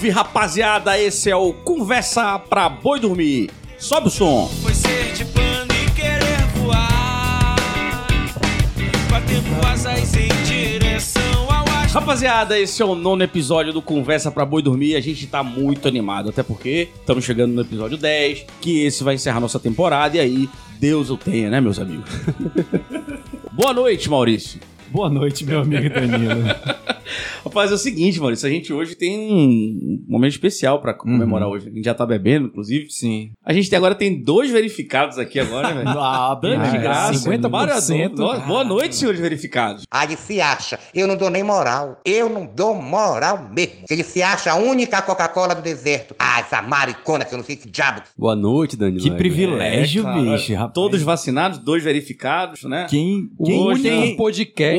Salve rapaziada, esse é o Conversa pra Boi Dormir. Sobe o som. Foi ser de pano e querer voar. Batendo asas em direção ao astro. Rapaziada, esse é o nono episódio do Conversa pra Boi Dormir. A gente tá muito animado, até porque estamos chegando no episódio 10, que esse vai encerrar nossa temporada. E aí, Deus o tenha, né, meus amigos? Boa noite, Maurício. Boa noite, meu amigo Danilo. Rapaz, é o seguinte, Maurício, a gente hoje tem um momento especial pra comemorar hoje. A gente já tá bebendo, inclusive. Sim. A gente agora tem dois verificados aqui agora, né, velho? Ah, Dani de graça. 50%. Mário Adorno. Boa noite, senhores verificados. Ah, ele se acha. Eu não dou nem moral. Eu não dou moral mesmo. Ele se acha a única Coca-Cola do deserto. Ah, essa maricona que eu não sei que diabo. Boa noite, Danilo. Que privilégio, É, bicho. Rapaz. Todos vacinados, dois verificados, né? Quem, quem único tem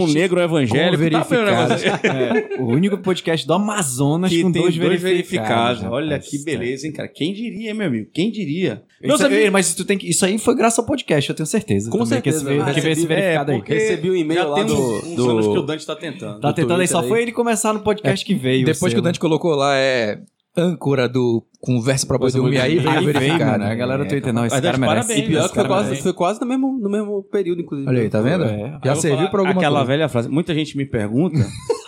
Um negro evangélico. com Tá vendo o negócio. É, o único podcast do Amazonas que com tem dois, dois, verificados. verificados. rapaz. Olha que beleza, hein, cara? Quem diria, hein, meu amigo? Quem diria? Isso aí- mas tu tem que, isso aí foi graças ao podcast, eu tenho certeza. Com também, certeza, Que esse, né? que esse Recebi- verificado é, aí. Recebi um e-mail lá tem do- uns, uns do- anos que o Dante tá tentando. Tá tentando aí, só aí. foi ele começar no podcast que veio. Depois o que o. Dante colocou lá, é âncora do Conversa pra Boi Dormir, aí veio Aí a veio, verificar. mano, a galera do Twitter, não, esse cara merece. parabéns, E pior Esse que foi quase, foi quase no mesmo, no mesmo período, inclusive. Olha aí, tá vendo? É. Já serviu pra alguma Aquela coisa. velha frase. Muita gente me pergunta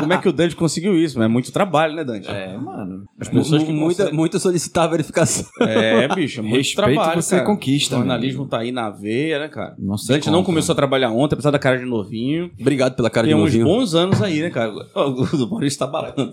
como é que o Dante conseguiu isso. É muito trabalho, né, Dante? É, mano. As pessoas que muita, conseguem- muito solicitar a verificação. É, bicho, é muito Respeito trabalho, você cara. conquista, O jornalismo tá aí na veia, né, cara? Não sei Dante não como, começou a trabalhar ontem, apesar da cara de novinho. Obrigado pela cara Tem de uns novinho. bons anos aí, né, cara? O Maurício tá barato.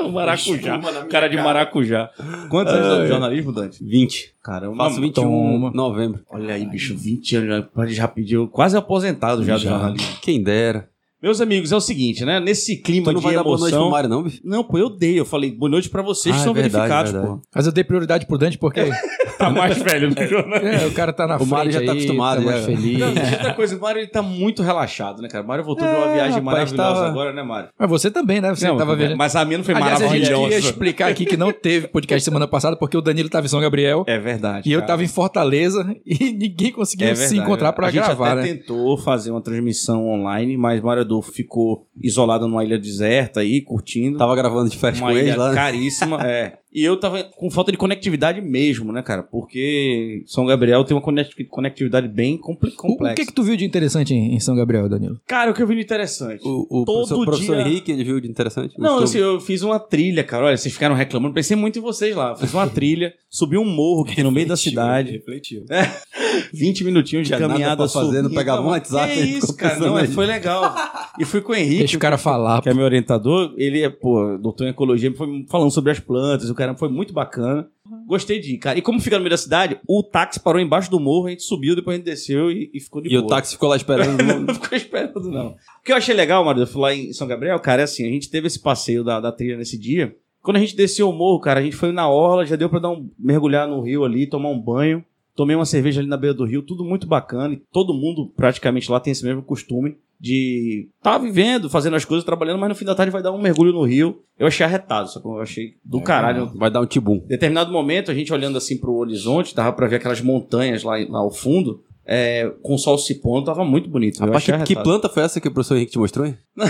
o maracujá. Cara de maracujá. Quantos anos de jornalismo, Dante? 20. Caramba. Faço 21 toma. em novembro. Olha aí, bicho, 20 anos já. Pode já pediu quase aposentado já, do jornalismo. Quem dera. Meus amigos, é o seguinte, né? Nesse clima Tu não de vai dar boa noite pro emoção. Mário, não, bicho? Não, pô, eu dei. Eu falei boa noite pra vocês que Ah, são é verdade, verificados, verdade. pô. Mas eu dei prioridade pro Dante porque Tá mais velho do que eu, né? é, o cara tá na O frente Mário já tá aí, acostumado, tá mais já. feliz. Não, outra coisa, o Mário ele tá muito relaxado, né, cara? O Mário voltou de uma É, viagem maravilhosa tava- agora, né, Mário? Mas você também, né? Você Não, tava vendo. Mas a minha não foi Aliás, a gente maravilhosa. ia explicar aqui que não teve podcast semana passada porque o Danilo tava em São Gabriel É verdade. e eu cara. tava em Fortaleza e ninguém conseguiu É se encontrar pra a gente gravar, até né? tentou fazer uma transmissão online, mas Mário Ficou isolado numa ilha deserta aí, curtindo. Tava gravando de férias com uma eles ilha lá. caríssima, é. E eu tava com falta de conectividade mesmo, né, cara? Porque São Gabriel tem uma conect- conectividade bem complexa. o que que tu viu de interessante em, São Gabriel, Danilo? Cara, o que eu vi de interessante. O, o Todo professor, professor dia- Henrique, ele viu de interessante? Não, assim, eu fiz uma trilha, cara. Olha, vocês ficaram reclamando. Pensei muito em vocês lá. Fiz uma trilha, subi um morro que tem no meio da cidade. Refletiu. 20 minutinos de caminhada não subindo. pegava um WhatsApp, Que ele isso, cara. Não, é, aí. foi legal. E fui com o Henrique. Deixa o cara falar. que é meu orientador, ele é, pô, doutor em ecologia, foi falando sobre as plantas, o cara foi muito bacana. Gostei de ir, cara. E como fica no meio da cidade, o táxi parou embaixo do morro, a gente subiu, depois a gente desceu e, e ficou de E boa. o táxi ficou lá esperando. não ficou esperando, não. O que eu achei legal, Mário, eu fui lá em São Gabriel, cara, é assim, a gente teve esse passeio da, da trilha nesse dia. Quando a gente desceu o morro, cara, a gente foi na orla, já deu pra dar um, mergulhar no rio ali, tomar um banho. Tomei uma cerveja ali na beira do rio, tudo muito bacana. E todo mundo praticamente lá tem esse mesmo costume de tá vivendo, fazendo as coisas, trabalhando, mas no fim da tarde vai dar um mergulho no rio. Eu achei arretado, só que eu achei do caralho. Vai dar um tibum. Em determinado momento, a gente olhando assim pro horizonte, dava pra ver aquelas montanhas lá, lá ao fundo, é, com o sol se pondo, tava muito bonito. Achei que, que planta foi essa que o professor Henrique te mostrou, hein?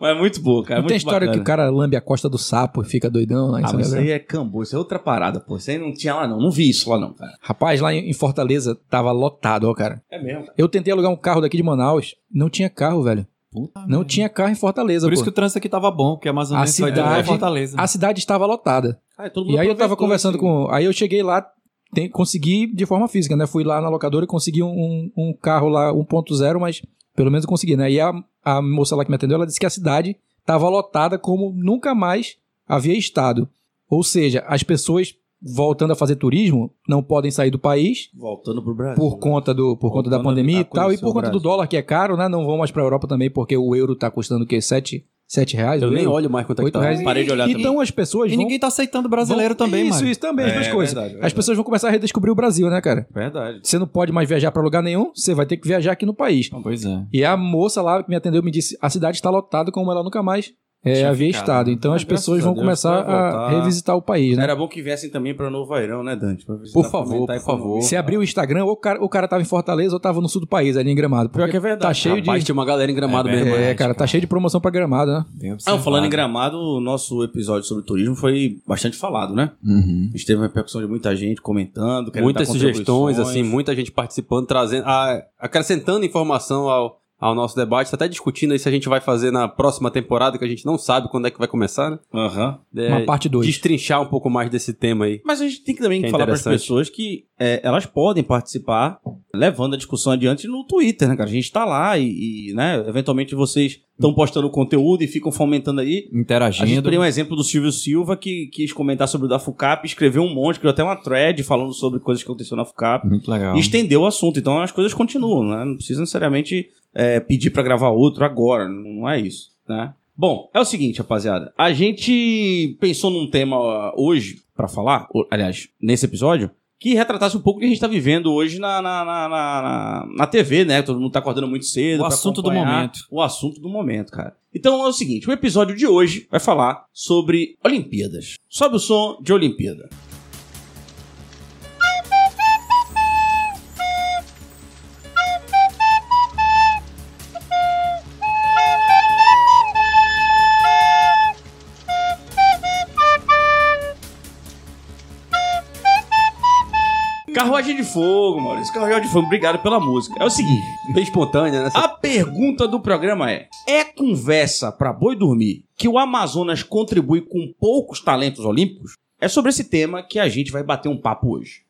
Mas é muito boa, cara. Não muito tem história que o bacana. cara lambe a costa do sapo e fica doidão lá em Ah, mas isso aí é cambu, isso é outra parada, pô. Isso aí não tinha lá, não. Não vi isso lá, não, cara. Rapaz, lá em Fortaleza tava lotado, ó, cara. É mesmo. Eu tentei alugar um carro daqui de Manaus, não tinha carro, velho. não tinha carro em Fortaleza, Por isso pô. que o trânsito aqui tava bom, porque a A Amazonense vai cidade- Fortaleza. A cidade estava lotada. Ah, todo mundo E aí eu tava conversando esse- com. Aí eu cheguei lá, tem- consegui de forma física, né? Fui lá na locadora e consegui um, um carro lá 1.0, mas pelo menos eu consegui, né? E a, a moça lá que me atendeu, ela disse que a cidade estava lotada como nunca mais havia estado. Ou seja, as pessoas voltando a fazer turismo não podem sair do país Voltando pro Brasil. por conta do por conta da pandemia a e tal e por o conta do dólar que é caro, né? Não vão mais para Europa também porque o euro tá custando o quê? 7 sete reais? Eu nem olho mais quanto é que Oito tá. reais. Parei de olhar Então as pessoas E vão ninguém tá aceitando brasileiro vão- também, Isso, mano. isso também, as É, duas coisas. verdade, As verdade. pessoas vão começar a redescobrir o Brasil, né, cara? Verdade. Você não pode mais viajar pra lugar nenhum, você vai ter que viajar aqui no país. Pois é. E a moça lá que me atendeu me disse: a cidade está lotada como ela nunca mais é, havia ficado. estado. Então Ah, as pessoas vão Deus, começar a revisitar o país, né? Era bom que viessem também pra Novo Airão, né, Dante? Visitar, Por favor, por favor. Se abrir o Instagram, ou o cara, o cara tava em Fortaleza ou tava no sul do país, ali em Gramado. Pior que é verdade. Tá cheio Rapaz, de. tinha uma galera em gramado É mesmo. É, cara, tá cheio de promoção pra Gramado, né? Ah, falando em Gramado, o nosso episódio sobre turismo foi bastante falado, né? Uhum. A gente teve uma repercussão de muita gente comentando. querendo Muitas sugestões, assim, muita gente participando, trazendo, a- acrescentando informação ao, ao nosso debate. Tá até discutindo aí se a gente vai fazer na próxima temporada, que a gente não sabe quando é que vai começar, né? Aham. É, Uma parte dois. Destrinchar um pouco mais desse tema aí. Mas a gente tem que também Que é falar para as pessoas que é, elas podem participar levando a discussão adiante no Twitter, né, cara? A gente tá lá e, e, né, eventualmente vocês estão postando conteúdo e ficam fomentando aí. A gente Interagindo. tem um exemplo do Silvio Silva que quis comentar sobre o da FUCAP, escreveu um monte, criou até uma thread falando sobre coisas que aconteceram na FUCAP. Muito legal. E estendeu o assunto. Então as coisas continuam, né? Não precisa necessariamente é, pedir pra gravar outro agora. Não é isso, né? Bom, é o seguinte, rapaziada. A gente pensou num tema ó, hoje pra falar, aliás, nesse episódio, que retratasse um pouco o que a gente tá vivendo hoje na, na, na, na, na- TV, né? Todo mundo tá acordando muito cedo. O assunto do momento. O assunto do momento, cara. Então é o seguinte, o episódio de hoje vai falar sobre Olimpíadas. Sobe o som de Olimpíada. Carruagem de Fogo, Maurício. Carruagem de Fogo, obrigado pela música. É o seguinte, Bem espontânea, né? a pergunta do programa é: é conversa pra boi dormir que o Amazonas contribui com poucos talentos olímpicos? É sobre esse tema que a gente vai bater um papo hoje.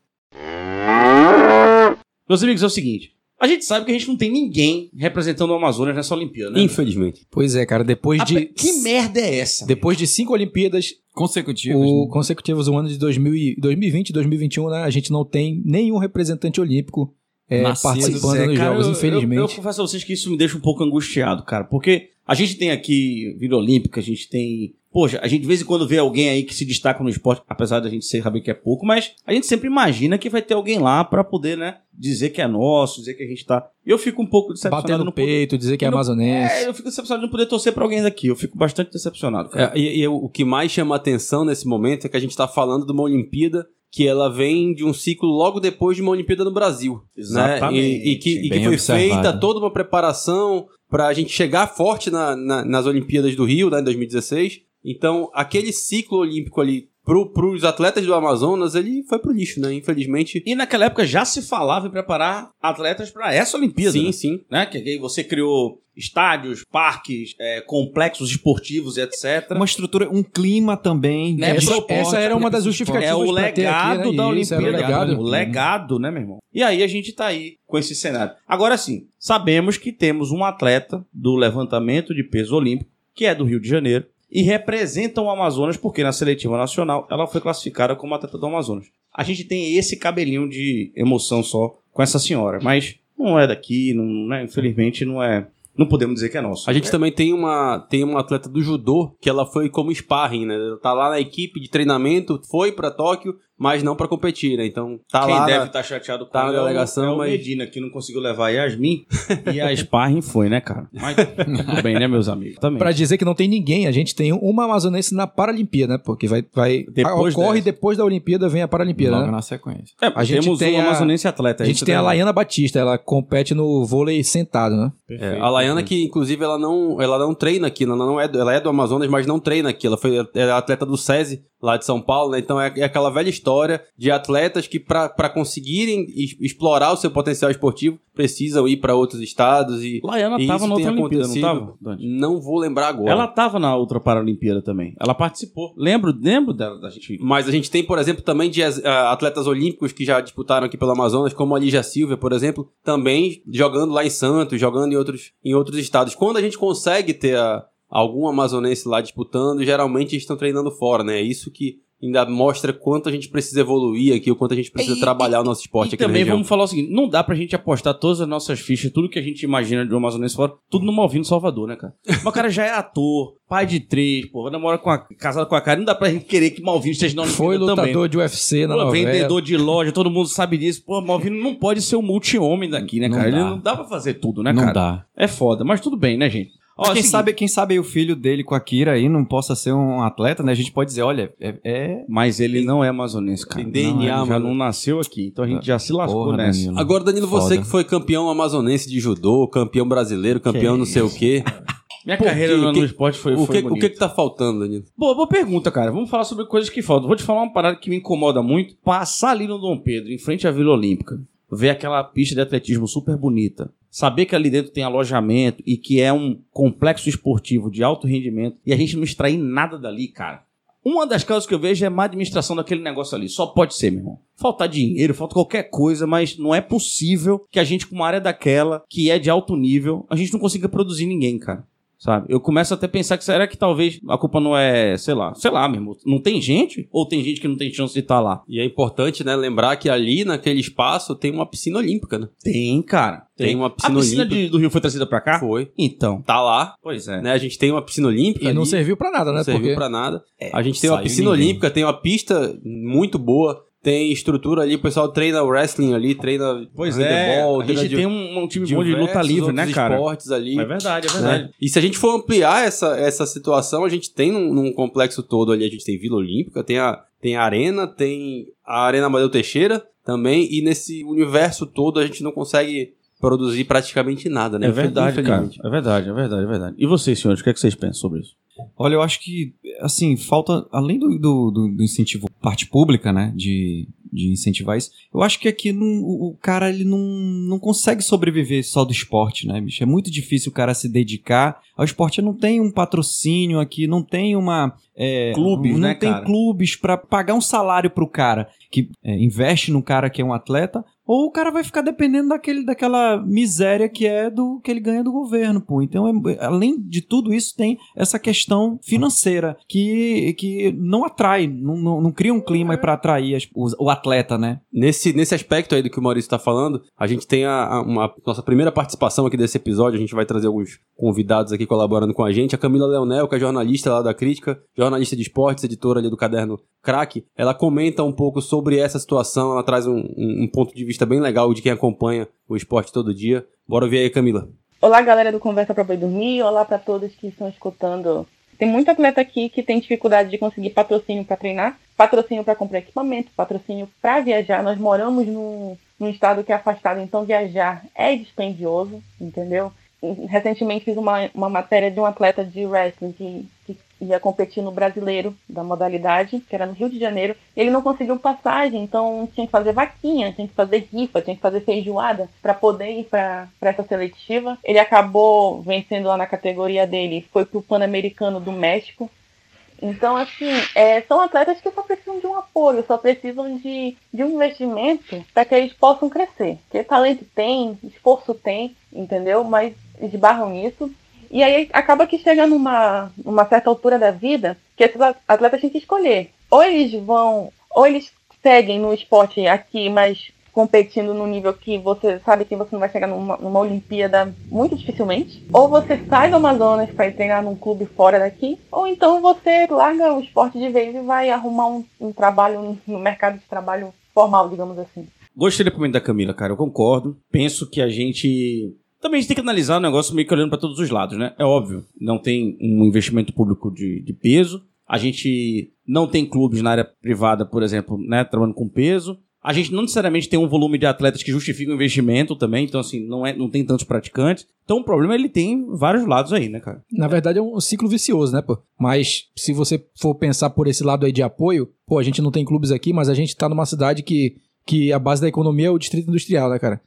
Meus amigos, é o seguinte: a gente sabe que a gente não tem ninguém representando o Amazonas nessa Olimpíada, né? Infelizmente. Pois é, cara, depois A de. Que merda é essa? Depois de cinco Olimpíadas Consecutivos. o, né? consecutivos no ano de 2000 e- 2020 e 2021, né? A gente não tem nenhum representante olímpico é, participando é, cara, Jogos, eu- infelizmente. Eu, eu confesso a vocês que isso me deixa um pouco angustiado, cara. Porque a gente tem aqui Vila Olímpica, a gente tem. Poxa, a gente de vez em quando vê alguém aí que se destaca no esporte, apesar da gente saber que é pouco, mas a gente sempre imagina que vai ter alguém lá pra poder, né, dizer que é nosso, dizer que a gente tá. E eu fico um pouco decepcionado Bater no não poder- peito, dizer que é não- amazonense. É, eu fico decepcionado de não poder torcer pra alguém daqui. Eu fico bastante decepcionado, cara. É, e, e o que mais chama atenção nesse momento é que a gente tá falando de uma Olimpíada que ela vem de um ciclo logo depois de uma Olimpíada no Brasil. Exatamente. Né? E, e que, e que foi observado. feita toda uma preparação para a gente chegar forte na- na- nas Olimpíadas do Rio, né, em 2016. Então, aquele ciclo olímpico ali para os atletas do Amazonas, ele foi pro lixo, né? Infelizmente. E naquela época já se falava em preparar atletas pra essa Olimpíada. Sim, né? sim. né? Que aí você criou estádios, parques, é, complexos esportivos e etc. Uma estrutura, um clima também. Né, de essa, esporte, essa era uma das de justificativas É o legado aqui, né? da Isso, era Olimpíada. o legado. O legado, né, meu irmão? E aí a gente tá aí com esse cenário. Agora sim, sabemos que temos um atleta do levantamento de peso olímpico, que é do Rio de Janeiro, e representa o Amazonas, porque na seletiva nacional ela foi classificada como atleta do Amazonas. A gente tem esse cabelinho de emoção só com essa senhora, mas não é daqui, não, né, infelizmente não é. Não podemos dizer que é nosso. A gente também tem uma, tem uma atleta do judô que ela foi como sparring, né? Tá lá na equipe de treinamento, foi pra Tóquio, mas não pra competir, né? Então tá Quem lá. deve na- estar chateado com tá na ela é o- delegação, é o mas- Medina, que não conseguiu levar a Yasmin e a Sparring foi, né, cara? Mas tudo bem, né, meus amigos? Também. Pra dizer que não tem ninguém, a gente tem uma amazonense na Paralimpíada, né? Porque vai, vai Depois ocorre dessa. depois da Olimpíada vem a Paralimpíada, Logo né? na sequência. É, a gente temos tem um a- amazonense atleta. A gente tem a. Laiana Batista, ela compete no vôlei sentado, né? É, a Laiana que inclusive ela não, ela não treina aqui, ela não é, do- ela é do Amazonas, mas não treina aqui. Ela foi é atleta do SESI lá de São Paulo, né? Então é, é aquela velha história de atletas que para conseguirem explorar o seu potencial esportivo precisam ir para outros estados e Laiana e tava isso na outra Olimpíada, não acontecido. tava? Dante? Não vou lembrar agora. Ela tava na outra Paralimpíada também. Ela participou. Lembro, lembro dela, da gente. Mas a gente tem, por exemplo, também de ah, atletas olímpicos que já disputaram aqui pelo Amazonas, como a Lígia Silvia, por exemplo, também jogando lá em Santos, jogando em outros, em outros estados. Quando a gente consegue ter ah, algum amazonense lá disputando, geralmente eles estão treinando fora, né? É isso que ainda mostra quanto a gente precisa evoluir aqui, o quanto a gente precisa E- trabalhar o nosso esporte E aqui na também região. vamos falar o seguinte: não dá pra gente apostar todas as nossas fichas, tudo que a gente imagina de um amazonense fora, tudo no Malvino Salvador, né, cara? Mas o cara já é ator, pai de três, porra, namora com a, casado com a cara. Não dá pra gente querer que Malvino esteja na Foi Olimpíada também. lutador de UFC na Pô, novela. vendedor de loja, todo mundo sabe disso. Pô, Malvino não pode ser o multi-homem daqui, né, Não cara? Ele dá. não dá pra fazer tudo, né, não cara? dá. É foda, mas tudo bem, né, gente? Ó, é quem, seguinte, sabe, quem sabe aí o filho dele com a Kira aí não possa ser um atleta, né? A gente pode dizer, olha, é. é- Mas ele não é amazonense, cara. Tem DNA, Não, ele já não nasceu aqui, então a gente já se lascou Porra, nessa. Danilo. Agora, Danilo, você Foda. que foi campeão amazonense de judô, campeão brasileiro, campeão Que não sei o quê. Minha Por carreira quê? no, que- esporte foi, o, foi que, o que que tá faltando, Danilo? Boa, boa pergunta, cara. Vamos falar sobre coisas que faltam. Vou te falar uma parada que me incomoda muito. Passar ali no Dom Pedro, em frente à Vila Olímpica, ver aquela pista de atletismo super bonita, saber que ali dentro tem alojamento e que é um complexo esportivo de alto rendimento e a gente não extrair nada dali, cara. Uma das causas que eu vejo é má administração daquele negócio ali. Só pode ser, meu irmão. Faltar dinheiro, falta qualquer coisa, mas não é possível que a gente, com uma área daquela, que é de alto nível, a gente não consiga produzir ninguém, cara. Sabe? Eu começo até a pensar que será que talvez a culpa não é, sei lá, sei lá mesmo. Não tem gente? Ou tem gente que não tem chance de estar lá? E é importante, né, lembrar que ali naquele espaço tem uma piscina olímpica, né? Tem, cara. Tem uma piscina A piscina olímpica. de- do Rio foi trazida pra cá? Foi. Então. Tá lá, Pois é. né? A gente tem uma piscina olímpica. E não ali, serviu pra nada, não né? serviu Porque pra nada. a gente tem uma piscina ninguém. olímpica, tem uma pista muito boa. Tem estrutura ali, o pessoal treina wrestling ali, treina Pois é. A gente de- tem um, um time bom de luta livre, né, cara? esportes ali. É verdade, é né? verdade. E se a gente for ampliar essa, essa situação, a gente tem num, num complexo todo ali, a gente tem Vila Olímpica, tem a, tem a Arena, tem a Arena Amadeu Teixeira também, e nesse universo todo a gente não consegue produzir praticamente nada, né? É verdade, cara. É verdade, é verdade, é verdade. E vocês, senhores, o que, é que vocês pensam sobre isso? Olha, eu acho que, assim, falta, além do, do, do- incentivo parte pública, né, de, de incentivar isso, eu acho que aqui não- o, cara, ele não, não consegue sobreviver só do esporte, né, bicho? É muito difícil o cara se dedicar ao esporte. Não tem um patrocínio aqui, não tem uma... é, Clubes, não né, tem cara? clubes pra pagar um salário pro cara que é, investe no cara que é um atleta, ou o cara vai ficar dependendo daquele, daquela miséria que é do que ele ganha do governo, pô. Então, é- além de tudo isso, tem essa questão financeira que, que não atrai, não, não, não cria um clima para atrair as- o, o atleta, né? Nesse, nesse aspecto aí do que o Maurício está falando, a gente tem a, a- uma nossa primeira participação aqui desse episódio. A gente vai trazer alguns convidados aqui colaborando com a gente. A Camila Leonel, que é jornalista lá da Crítica, jornalista de esportes, editora ali do caderno Crack. Ela comenta um pouco sobre essa situação. Ela traz um, um- um ponto de vista bem legal de quem acompanha o esporte todo dia. Bora ver aí, Camila. Olá, galera do Conversa para Boi Dormir. Olá para todos que estão escutando. Tem muito atleta aqui que tem dificuldade de conseguir patrocínio para treinar, patrocínio para comprar equipamento, patrocínio para viajar. Nós moramos num, num estado que é afastado, então viajar é dispendioso, entendeu? Recentemente fiz uma, uma matéria de um atleta de wrestling que, que ia competir no brasileiro da modalidade, que era no Rio de Janeiro. Ele não conseguiu passagem, então tinha que fazer vaquinha, tinha que fazer rifa, tinha que fazer feijoada para poder ir para essa seletiva. Ele acabou vencendo lá na categoria dele, foi pro Pan-Americano do México. Então, assim, é, são atletas que só precisam de um apoio, só precisam de, de um investimento para que eles possam crescer. Porque talento tem, esforço tem, entendeu? Mas esbarram nisso. E aí acaba que chega numa, numa certa altura da vida que esses atletas têm que escolher. Ou eles vão, ou eles seguem no esporte aqui, mas competindo no nível que você sabe que você não vai chegar numa, numa Olimpíada muito dificilmente. Ou você sai do Amazonas para treinar num clube fora daqui, ou então você larga o esporte de vez e vai arrumar um, um trabalho no mercado de trabalho formal, digamos assim. Gostei do depoimento da Camila, cara. Eu concordo. Penso que a gente. Também a gente tem que analisar o negócio meio que olhando para todos os lados, né? É óbvio. Não tem um investimento público de, de peso. A gente não tem clubes na área privada, por exemplo, né? Trabalhando com peso. A gente não necessariamente tem um volume de atletas que justifica o investimento também. Então, assim, não, é, não tem tantos praticantes. Então, o problema ele tem vários lados aí, né, cara? Na verdade, é um ciclo vicioso, né, pô? Mas se você for pensar por esse lado aí de apoio, pô, a gente não tem clubes aqui, mas a gente tá numa cidade que, que a base da economia é o distrito industrial, né, cara?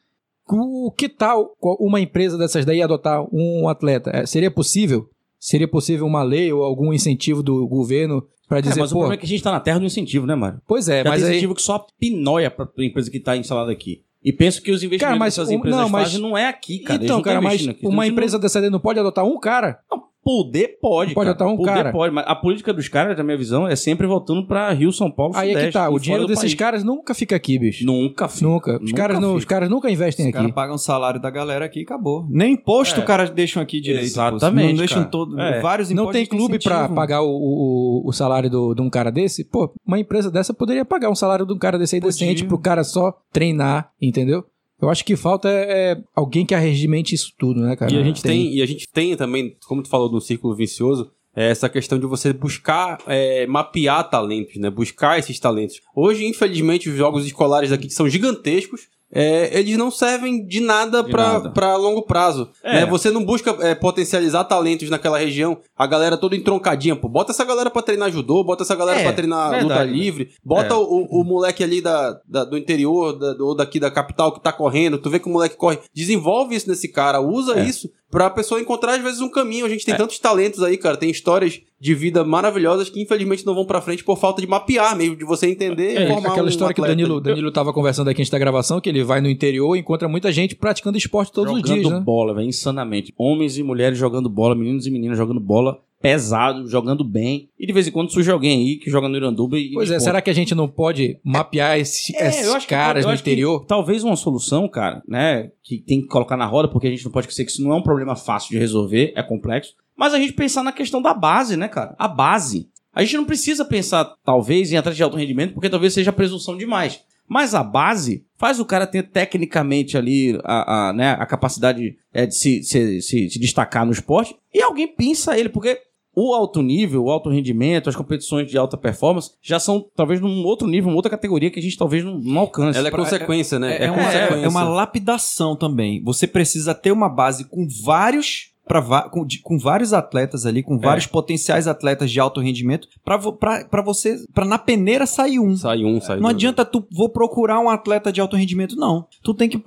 O que tal uma empresa dessas daí adotar um atleta? É, seria possível? Seria possível uma lei ou algum incentivo do governo pra É, dizer, mas o problema é que a gente tá na terra do incentivo, né, Mário? pois é, Já mas tem aí... incentivo que só pinóia pra pra empresa que tá instalada aqui. E penso que os investimentos Cara, mas que essas um- empresas não, mas- fazem não é aqui, cara. Então, não tão cara, mas aqui. uma Então, não- empresa dessa daí não pode adotar um cara? Poder pode, Pode cara. um Poder cara. pode, mas a política dos caras, na minha visão, é sempre voltando pra Rio, São Paulo, Aí é que Sudeste tá, o dinheiro desses país. caras nunca fica aqui, bicho. Nunca, filho. Nunca. Os, Nunca caras não, fica. os caras nunca investem Os aqui. caras pagam o salário da galera aqui e acabou. Nem imposto É. o cara deixam aqui direito. Exatamente, Não deixam cara. todo, É. vários Não impostos tem de clube pra pagar o, o, o salário do- de um cara desse? Pô, uma empresa dessa poderia pagar um salário de um cara desse aí Podia. decente pro cara só treinar, entendeu? Eu acho que falta é, é alguém que arregimente isso tudo, né, cara? E a gente tem, e a gente tem também, como tu falou do círculo vicioso, é essa questão de você buscar é, mapear talentos, né? Buscar esses talentos. Hoje, infelizmente, os jogos escolares aqui são gigantescos, é, eles não servem de nada pra longo prazo. É. né? Você não busca é, potencializar talentos naquela região, a galera toda entroncadinha, pô. Bota essa galera pra treinar judô, bota essa galera É, pra treinar luta verdade. livre, bota É. o, o moleque ali da, da- do interior da- ou daqui da capital que tá correndo, tu vê que o moleque corre, desenvolve isso nesse cara, usa É. isso pra pessoa encontrar às vezes um caminho. A gente tem É. tantos talentos aí, cara, tem histórias de vida maravilhosas que infelizmente não vão pra frente por falta de mapear mesmo, de você entender e É, formar aquela um história que o. Danilo, Danilo tava conversando aqui antes da gravação, que ele vai no interior e encontra muita gente praticando esporte todos jogando os dias, né? bola, velho, insanamente. Homens e mulheres jogando bola, meninos e meninas jogando bola pesado, jogando bem. E de vez em quando surge alguém aí que joga no Iranduba e. Pois é, será que a gente não pode mapear esse- É, esses que caras eu no acho que interior? talvez uma solução, cara, né, que tem que colocar na roda, porque a gente não pode esquecer que isso não é um problema fácil de resolver, é complexo. Mas a gente pensar na questão da base, né, cara? A base. A gente não precisa pensar, talvez, em atleta de alto rendimento, porque talvez seja presunção demais. Mas a base faz o cara ter tecnicamente ali a, a, né, a capacidade é, de se, se, se, se destacar no esporte e alguém pinça ele, porque o alto nível, o alto rendimento, as competições de alta performance já são talvez num outro nível, uma outra categoria que a gente talvez não, não alcance. Ela é consequência, né? É, uma, consequência. é uma lapidação também. Você precisa ter uma base com vários. Pra, com, de- com vários atletas ali, com vários potenciais atletas de alto rendimento, pra, pra, pra você. pra na peneira sair um. Sai um, sai Não adianta tu vou procurar um atleta de alto rendimento, não. Tu tem que.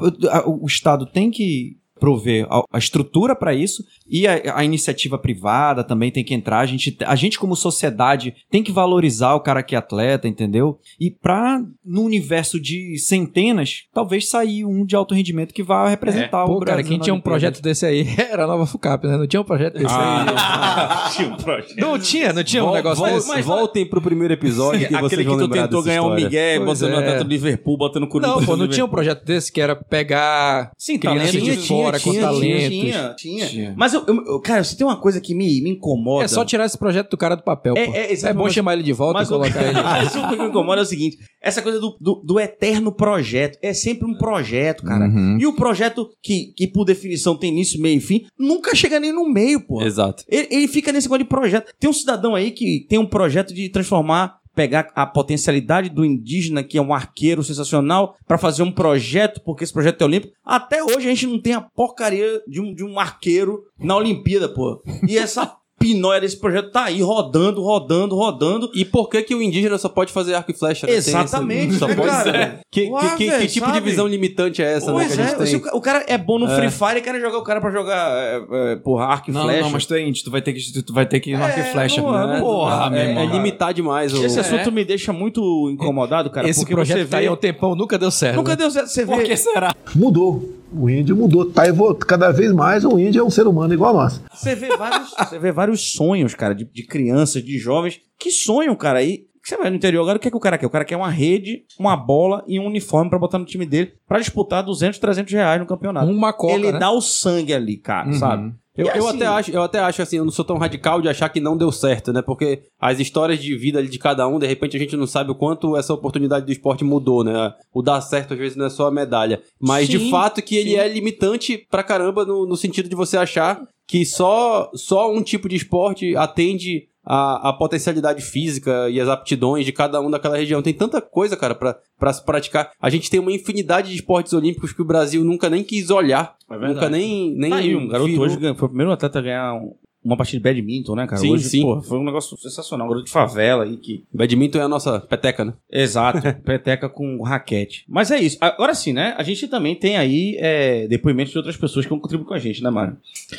O Estado tem que prover a, a estrutura para isso e a, a iniciativa privada também tem que entrar. A gente, a gente, como sociedade, tem que valorizar o cara que é atleta, entendeu? E pra, no universo de centenas, talvez sair um de alto rendimento que vá representar o Pô, cara, Brasil quem na tinha um projeto desse aí era a nova FUCAP, né? Não tinha um projeto desse Ah, tinha um aí. projeto. Não tinha, não tinha um negócio vol- desse. mas voltem pro primeiro episódio que vocês Aquele que tu tentou ganhar um história. Miguel, Pois botando é. o atleta do Liverpool, botando o Corinthians. Não, pô, não tinha um projeto desse que era pegar Sim, crianças talento. de fora com talentos. Tinha, tinha. Tinha. Mas, eu, eu- cara, você tem uma coisa que me, me incomoda. É só tirar esse projeto do cara do papel, É- pô. é, É, exatamente. bom chamar ele de volta Mas e colocar ele. Mas o que me incomoda é o seguinte: essa coisa do, do, do eterno projeto. É sempre um projeto, cara. Uhum. E o projeto que, que, por definição, tem início, meio e fim, nunca chega nem no meio, pô. Exato. Ele, ele fica nesse negócio de projeto. Tem um cidadão aí que tem um projeto de transformar, pegar a potencialidade do indígena, que é um arqueiro sensacional, pra fazer um projeto, porque esse projeto é olímpico. Até hoje a gente não tem a porcaria de um, de um arqueiro na Olimpíada, pô. E essa pinóia desse projeto tá aí rodando, rodando, rodando. E por que que o indígena só pode fazer arco e flecha? né? Exatamente, essa- Só né, pode cara? ser. Que, Ué, que- que- velho, que tipo sabe? de visão limitante é essa, né, Pois gente é, tem? se o, o cara é bom no Free Fire e quer jogar o cara pra jogar, é, é, porra, arco e Não, flecha. não, mas tu é índio, tu vai ter que, tu vai ter que ir no arco e É, flecha. não, né? Porra, é- É, é limitar demais o... Esse assunto me deixa muito incomodado, cara. Esse porque projeto você tá aí vê... há um tempão, nunca deu certo. Nunca né? deu certo. Você vê... Por que será? Mudou. O índio mudou. Tá. Cada vez mais o índio é um ser humano igual a nós. Você vê vários, você vê vários sonhos, cara, de, de crianças, de jovens que sonham, cara. E você vai no interior agora, o que, é que o cara quer? O cara quer uma rede, uma bola e um uniforme pra botar no time dele pra disputar 200, 300 reais no campeonato. Uma coca, Ele né? dá o sangue ali, cara, Uhum. sabe? Eu, E eu assim- até acho, eu até acho assim, eu não sou tão radical de achar que não deu certo, né? Porque as histórias de vida ali de cada um, de repente a gente não sabe o quanto essa oportunidade do esporte mudou, né? O dar certo às vezes não é só a medalha, mas de Sim, fato que ele sim. é limitante pra caramba no, no sentido de você achar que só só um tipo de esporte atende a, a potencialidade física e as aptidões de cada um daquela região. Tem tanta coisa, cara, pra, pra se praticar. A gente tem uma infinidade de esportes olímpicos que o Brasil nunca nem quis olhar. É verdade. nunca nem. nem Tá aí, um garoto virou. hoje ganhou- foi o primeiro atleta a ganhar um- uma partida de badminton, né, cara? Sim, hoje, sim. pô, foi um negócio sensacional. Um garoto de favela aí que Badminton é a nossa peteca, né? Exato, peteca com raquete. Mas é isso. Agora sim, né? A gente também tem aí é, depoimentos de outras pessoas que vão contribuir com a gente, né, Mário?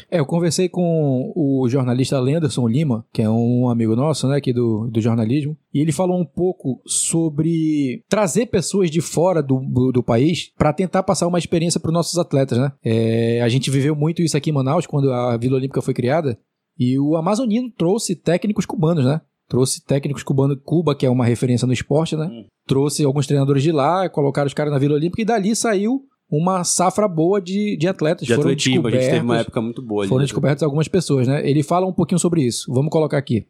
É, eu conversei com o jornalista Lenderson Lima, que é um amigo nosso, né, aqui do, do jornalismo, e ele falou um pouco sobre trazer pessoas de fora do, do, do país para tentar passar uma experiência para os nossos atletas, né? É, a gente viveu muito isso aqui em Manaus, quando a Vila Olímpica foi criada, e o Amazonino trouxe técnicos cubanos, né? Trouxe técnicos cubanos, Cuba, que é uma referência no esporte, né? Hum. Trouxe alguns treinadores de lá, colocaram os caras na Vila Olímpica, e dali saiu uma safra boa de, de atletas. De Foram atletismo, a gente teve uma época muito boa ali. foram né? descobertas algumas pessoas, né? Ele fala um pouquinho sobre isso. Vamos colocar aqui.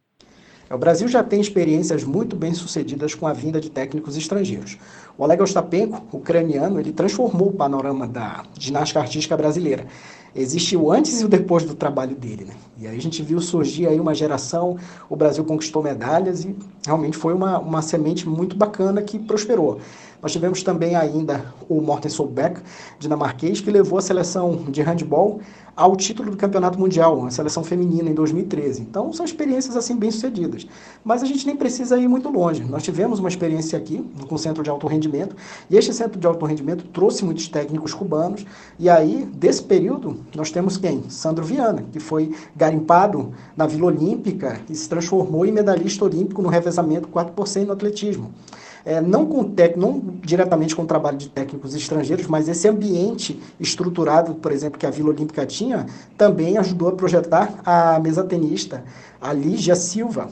O Brasil já tem experiências muito bem sucedidas com a vinda de técnicos estrangeiros. O Oleg Ostapenko, ucraniano, ele transformou o panorama da ginástica artística brasileira. Existe o antes e o depois do trabalho dele, né? E aí a gente viu surgir aí uma geração, o Brasil conquistou medalhas e realmente foi uma, uma semente muito bacana que prosperou. Nós tivemos também ainda o Morten Solberg, dinamarquês, que levou a seleção de handball ao título do Campeonato Mundial, a seleção feminina em 2013. Então são experiências assim bem sucedidas. Mas a gente nem precisa ir muito longe. Nós tivemos uma experiência aqui com o Centro de Alto Rendimento, e este Centro de Alto Rendimento trouxe muitos técnicos cubanos, e aí, desse período, nós temos quem? Sandro Viana, que foi garimpado na Vila Olímpica e se transformou em medalhista olímpico no revezamento 4 por 100 no atletismo é, não, com tec, não diretamente com o trabalho de técnicos estrangeiros, mas esse ambiente estruturado, por exemplo, que a Vila Olímpica tinha, também ajudou a projetar a mesa tenista, a Lígia Silva.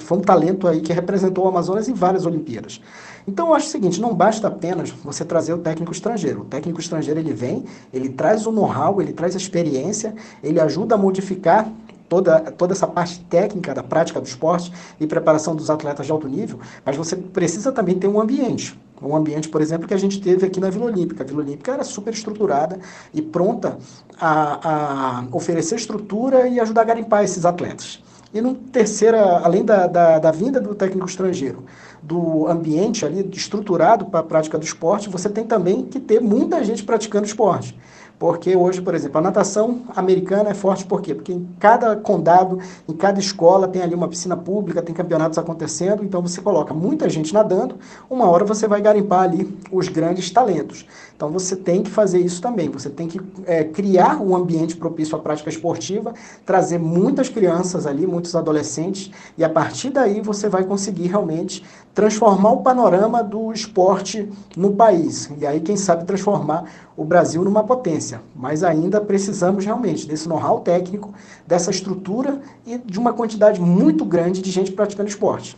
Foi um talento aí que representou o Amazonas em várias Olimpíadas. Então eu acho o seguinte, não basta apenas você trazer o técnico estrangeiro. O técnico estrangeiro ele vem, ele traz o know-how, ele traz a experiência, ele ajuda a modificar toda, toda essa parte técnica da prática do esporte e preparação dos atletas de alto nível, mas você precisa também ter um ambiente. Um ambiente, por exemplo, que a gente teve aqui na Vila Olímpica. A Vila Olímpica era super estruturada e pronta a, a oferecer estrutura e ajudar a garimpar esses atletas. E no terceira, além da, da, da, vinda do técnico estrangeiro, do ambiente ali estruturado para a prática do esporte, você tem também que ter muita gente praticando esporte. Porque hoje, por exemplo, a natação americana é forte por quê? Porque em cada condado, em cada escola tem ali uma piscina pública, tem campeonatos acontecendo, então você coloca muita gente nadando, uma hora você vai garimpar ali os grandes talentos. Então você tem que fazer isso também, você tem que é, criar um ambiente propício à prática esportiva, trazer muitas crianças ali, muitos adolescentes, e a partir daí você vai conseguir realmente transformar o panorama do esporte no país. E aí, quem sabe, transformar o Brasil numa potência. Mas ainda precisamos realmente desse know-how técnico, dessa estrutura e de uma quantidade muito grande de gente praticando esporte.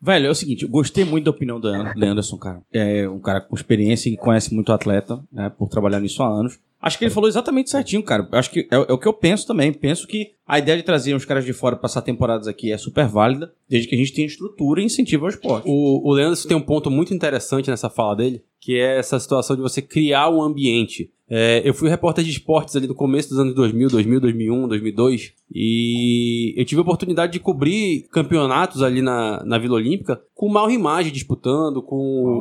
Velho, é o seguinte, eu gostei muito da opinião do Anderson, cara. É um cara com experiência e conhece muito atleta, né, por trabalhar nisso há anos. Acho que ele falou exatamente certinho, cara. Acho que é, é, o que eu penso também. Penso que a ideia de trazer uns caras de fora passar temporadas aqui é super válida, desde que a gente tenha estrutura e incentivo ao esporte. O, o Leandro tem um ponto muito interessante nessa fala dele, que é essa situação de você criar um ambiente. É, eu fui repórter de esportes ali no começo dos anos 2000, 2000, 2001, 2002, e eu tive a oportunidade de cobrir campeonatos ali na, na Vila Olímpica com o Mal Rimage disputando, com,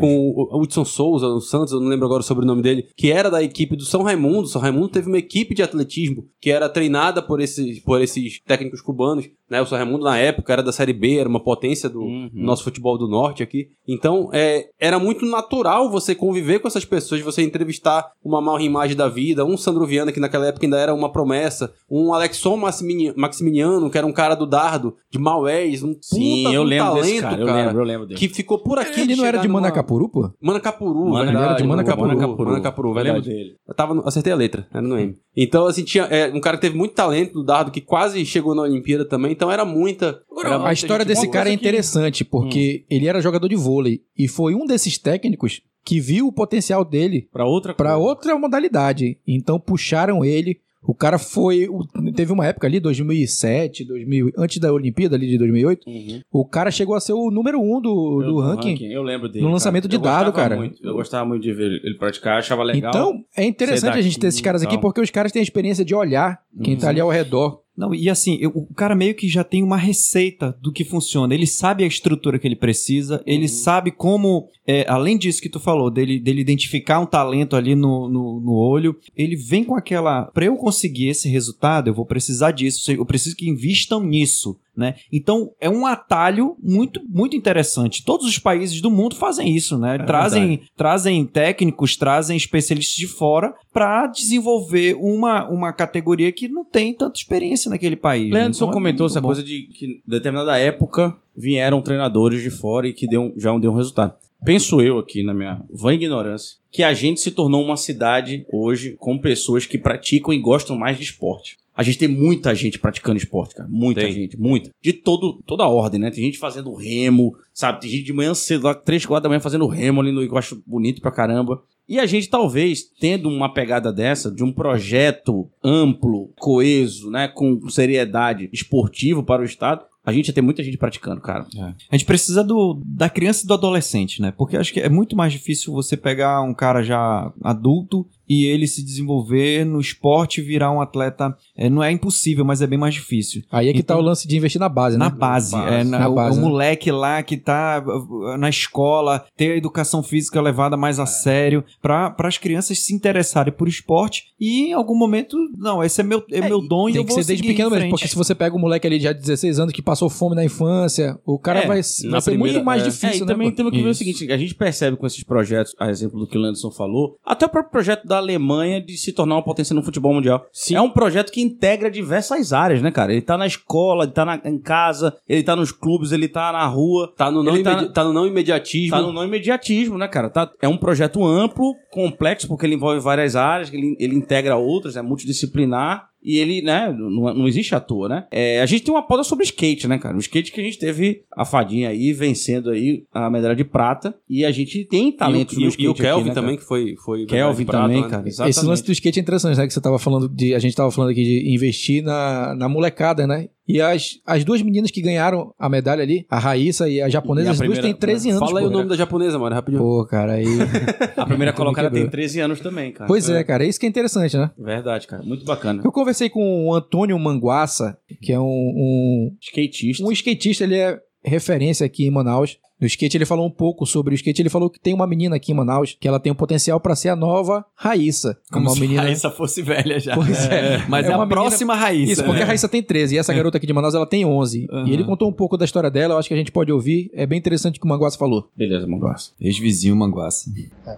com o Hudson Souza, o Santos, eu não lembro agora sobre o nome dele, que era da equipe do São Raimundo. São Raimundo teve uma equipe de atletismo que era treinada por esses, por esses técnicos cubanos. Né? O São Raimundo, na época, era da Série B, era uma potência do Uhum. nosso futebol do norte aqui. Então, é, era muito natural você conviver com essas pessoas, você entrevistar uma Mal Rimage da vida, um Sandro Viana, que naquela época ainda era uma promessa, um Alexon Maximini- Maximiniano, que era um cara do dardo, de Maués, um Sim, puta eu de um lembro desse talento, cara, eu lembro, eu lembro dele. Que ficou por aqui. Ele não era de numa- Manacapuru, pô? Manacapuru, Mano, verdade. ele era de Manacapuru. Manacapuru, Manacapuru, Eu lembro dele. Eu tava, no- acertei a letra, era no M. Então, assim, tinha é, um cara que teve muito talento do dardo, que quase chegou na Olimpíada também, então era muita... era muita A história gente desse cara é coisa que- interessante, porque ele era jogador de vôlei e foi um desses técnicos que viu o potencial dele Pra outra para coisa. outra modalidade. Então puxaram ele. O cara foi. Teve uma época ali, 2007, 2000, antes da Olimpíada ali de 2008. Uhum. O cara chegou a ser o número um do, Eu- do ranking. Eu lembro dele. no lançamento cara. de Eu dado, cara. muito, eu gostava muito de ver ele praticar, achava legal. Então, é interessante a gente ter esses caras aqui, porque os caras têm a experiência de olhar quem tá ali ao redor. Não, e assim, eu- o cara meio que já tem uma receita do que funciona. Ele sabe a estrutura que ele precisa, ele sabe como, é, além disso que tu falou, dele, dele identificar um talento ali no, no, no olho, ele vem com aquela. Pra eu conseguir esse resultado, eu vou precisar disso, eu preciso que invistam nisso. Né? Então é um atalho muito muito interessante. Todos os países do mundo fazem isso, né? trazem, trazem técnicos, trazem especialistas de fora para desenvolver uma, uma categoria que não tem tanta experiência naquele país. né? Leandro Então, é comentou essa bom. coisa de que em determinada época vieram treinadores de fora e que deu, já deu um resultado. Penso eu aqui, na minha vã ignorância, que a gente se tornou uma cidade hoje com pessoas que praticam e gostam mais de esporte. A gente tem muita gente praticando esporte, cara. Muita Tem. gente, muita. De todo, toda a ordem, né? Tem gente fazendo remo, sabe? Tem gente de manhã cedo, lá, 3, 4 da manhã, fazendo remo ali no que eu acho bonito pra caramba. E a gente, talvez, tendo uma pegada dessa, de um projeto amplo, coeso, né? Com seriedade esportivo para o Estado, a gente ia ter muita gente praticando, cara. A gente precisa do, da criança e do adolescente, né? Porque acho que é muito mais difícil você pegar um cara já adulto e ele se desenvolver no esporte e virar um atleta. é, não é impossível, mas é bem mais difícil. Aí é que tá Então- o lance de investir na base, Na né? base, base, é, na- na o, base, o né? moleque lá que tá uh, na escola, ter a educação física levada mais É. a sério, para as crianças se interessarem por esporte e em algum momento, não, esse é meu, é, meu dom e Tem eu que vou ser desde pequeno mesmo, porque se você pega um moleque ali já de 16 anos que passou fome na infância, o cara É, vai, na vai ser primeira- muito mais é. É, difícil, e né? também pô? temos que ver o seguinte: a gente percebe com esses projetos, a exemplo do que o Landerson falou, até o próprio projeto da Alemanha de se tornar uma potência no futebol mundial. É um projeto que integra diversas áreas, né, cara? Ele tá na escola, ele tá na- em casa, ele tá nos clubes, ele tá na rua. Tá no, não tá tá no não imediatismo. Tá no não imediatismo, né, cara? Tá, é um projeto amplo, complexo, porque ele envolve várias áreas, ele, ele integra outras, é multidisciplinar. E ele, né, não, não existe à toa, né? É, a gente tem uma pauta sobre skate, né, cara? O skate que a gente teve a fadinha aí, vencendo aí a medalha de prata. E a gente tem E talentos o, no e, skate e o Kelvin aqui, né, também, que foi. foi Kelvin prata, também, né? cara. Exatamente. Esse lance do skate é interessante, né? Que você tava falando de. A gente tava falando aqui de investir na, na molecada, né? E as, as duas meninas que ganharam a medalha ali, a Raíssa e a japonesa, E a as duas primeira- têm 13 anos. Fala aí pô. o nome da japonesa, mano, rapidinho. Pô, cara, aí. A primeira Me colocada quebrou. tem 13 anos também, cara. Pois é, cara, isso que é interessante, né? Verdade, cara. Muito bacana. Eu conversei com o Antônio Manguaça, que é um, um, Skatista. um skatista, ele é referência aqui em Manaus. No skate, ele falou um pouco sobre o skate. Ele falou que tem uma menina aqui em Manaus que ela tem o potencial pra ser a nova Raíssa. Como uma se menina. a Raíssa fosse velha já. Pois é. Mas É é, uma a menina- próxima Raíssa. Isso, porque né? a Raíssa tem 13 e essa garota aqui de Manaus ela tem 11. Aham. E ele contou um pouco da história dela, eu acho que a gente pode ouvir. É bem interessante o que o Manguaça falou. Beleza, Manguaça. Ex-vizinho Manguaça.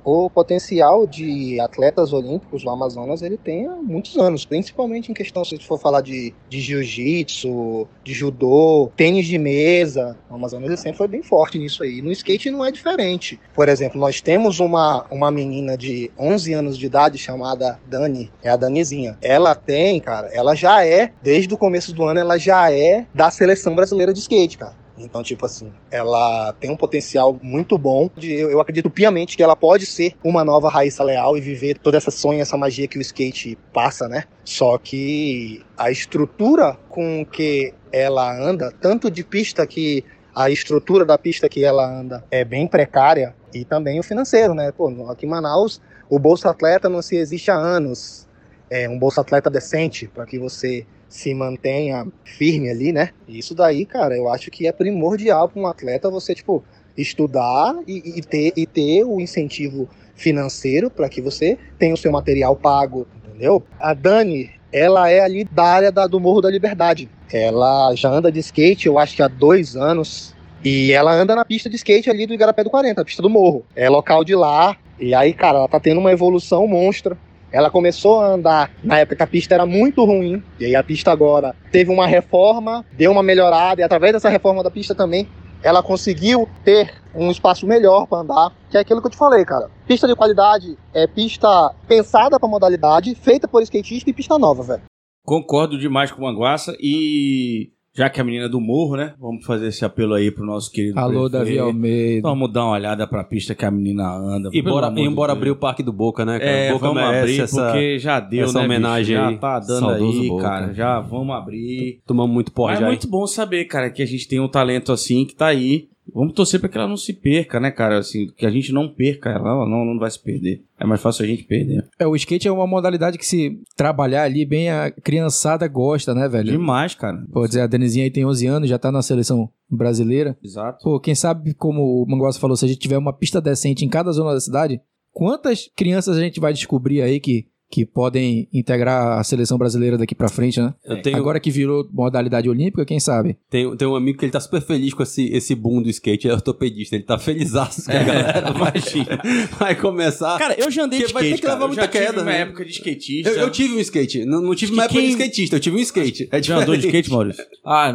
O potencial de atletas olímpicos no Amazonas ele tem há muitos anos, principalmente em questão, se a gente for falar de, de jiu-jitsu, de judô, tênis de mesa. O Amazonas ele sempre foi bem forte nisso aí. No skate não é diferente. Por exemplo, nós temos uma, uma menina de 11 anos de idade chamada Dani, é a Danizinha. Ela tem, cara, ela já é, desde o começo do ano, ela já é da seleção brasileira de skate, cara. Então, tipo assim, ela tem um potencial muito bom. De, eu, eu acredito piamente que ela pode ser uma nova Raíssa Leal e viver toda essa sonha, essa magia que o skate passa, né? Só que a estrutura com que ela anda, tanto de pista que a estrutura da pista que ela anda é bem precária e também o financeiro, né? Pô, aqui em Manaus, o Bolsa Atleta não se existe há anos. É um Bolsa Atleta decente para que você se mantenha firme ali, né? Isso daí, cara, eu acho que é primordial para um atleta você, tipo, estudar e, e ter, e ter o incentivo financeiro para que você tenha o seu material pago, entendeu? A Dani, ela é ali da área da- do Morro da Liberdade. Ela já anda de skate, eu acho que há dois anos. E ela anda na pista de skate ali do Igarapé do 40, a pista do morro. É local de lá. E aí, cara, ela tá tendo uma evolução monstra. Ela começou a andar na época que a pista era muito ruim. E aí a pista agora teve uma reforma, deu uma melhorada. E através dessa reforma da pista também, ela conseguiu ter um espaço melhor para andar. Que é aquilo que eu te falei, cara. Pista de qualidade é pista pensada para modalidade, feita por skatista e pista nova, velho. Concordo demais com o Manguaça e já que a menina é do morro, né? Vamos fazer esse apelo aí pro nosso querido Alô, prefeito. Davi Almeida. Vamos dar uma olhada pra pista que a menina anda. E bora, e Deus. abrir o Parque do Boca, né, cara? É, Boca vamos abrir, essa... porque já deu, essa né, homenagem bicho? aí. Já tá dando Saudoso aí, Boca. cara. Já vamos abrir. Tomamos muito porra Mas é já. hein? muito bom saber, cara, que a gente tem um talento assim que tá aí. Vamos torcer pra que ela não se perca, né, cara? Assim, que a gente não perca ela, ela não, não vai se perder. É mais fácil a gente perder. É, o skate é uma modalidade que se trabalhar ali bem, a criançada gosta, né, velho? Demais, cara. Pô, dizer, a Denizinha aí tem 11 anos, já tá na seleção brasileira. Exato. Pô, quem sabe, como o Manguaça falou, se a gente tiver uma pista decente em cada zona da cidade, quantas crianças a gente vai descobrir aí que, que podem integrar a seleção brasileira daqui pra frente, né? Eu tenho, Agora que virou modalidade olímpica, quem sabe? tenho, tenho um amigo que ele tá super feliz com esse, esse boom do skate, ele é ortopedista, ele tá felizaço que a galera vai, vai começar. Cara, eu já andei de Porque vai skate, ter que levar cara. Eu muita queda, uma né? época de skatista. eu, eu tive um skate, não, não tive que uma época quem- de skatista, eu tive um skate. É Já andou de skate, Maurício? Ah,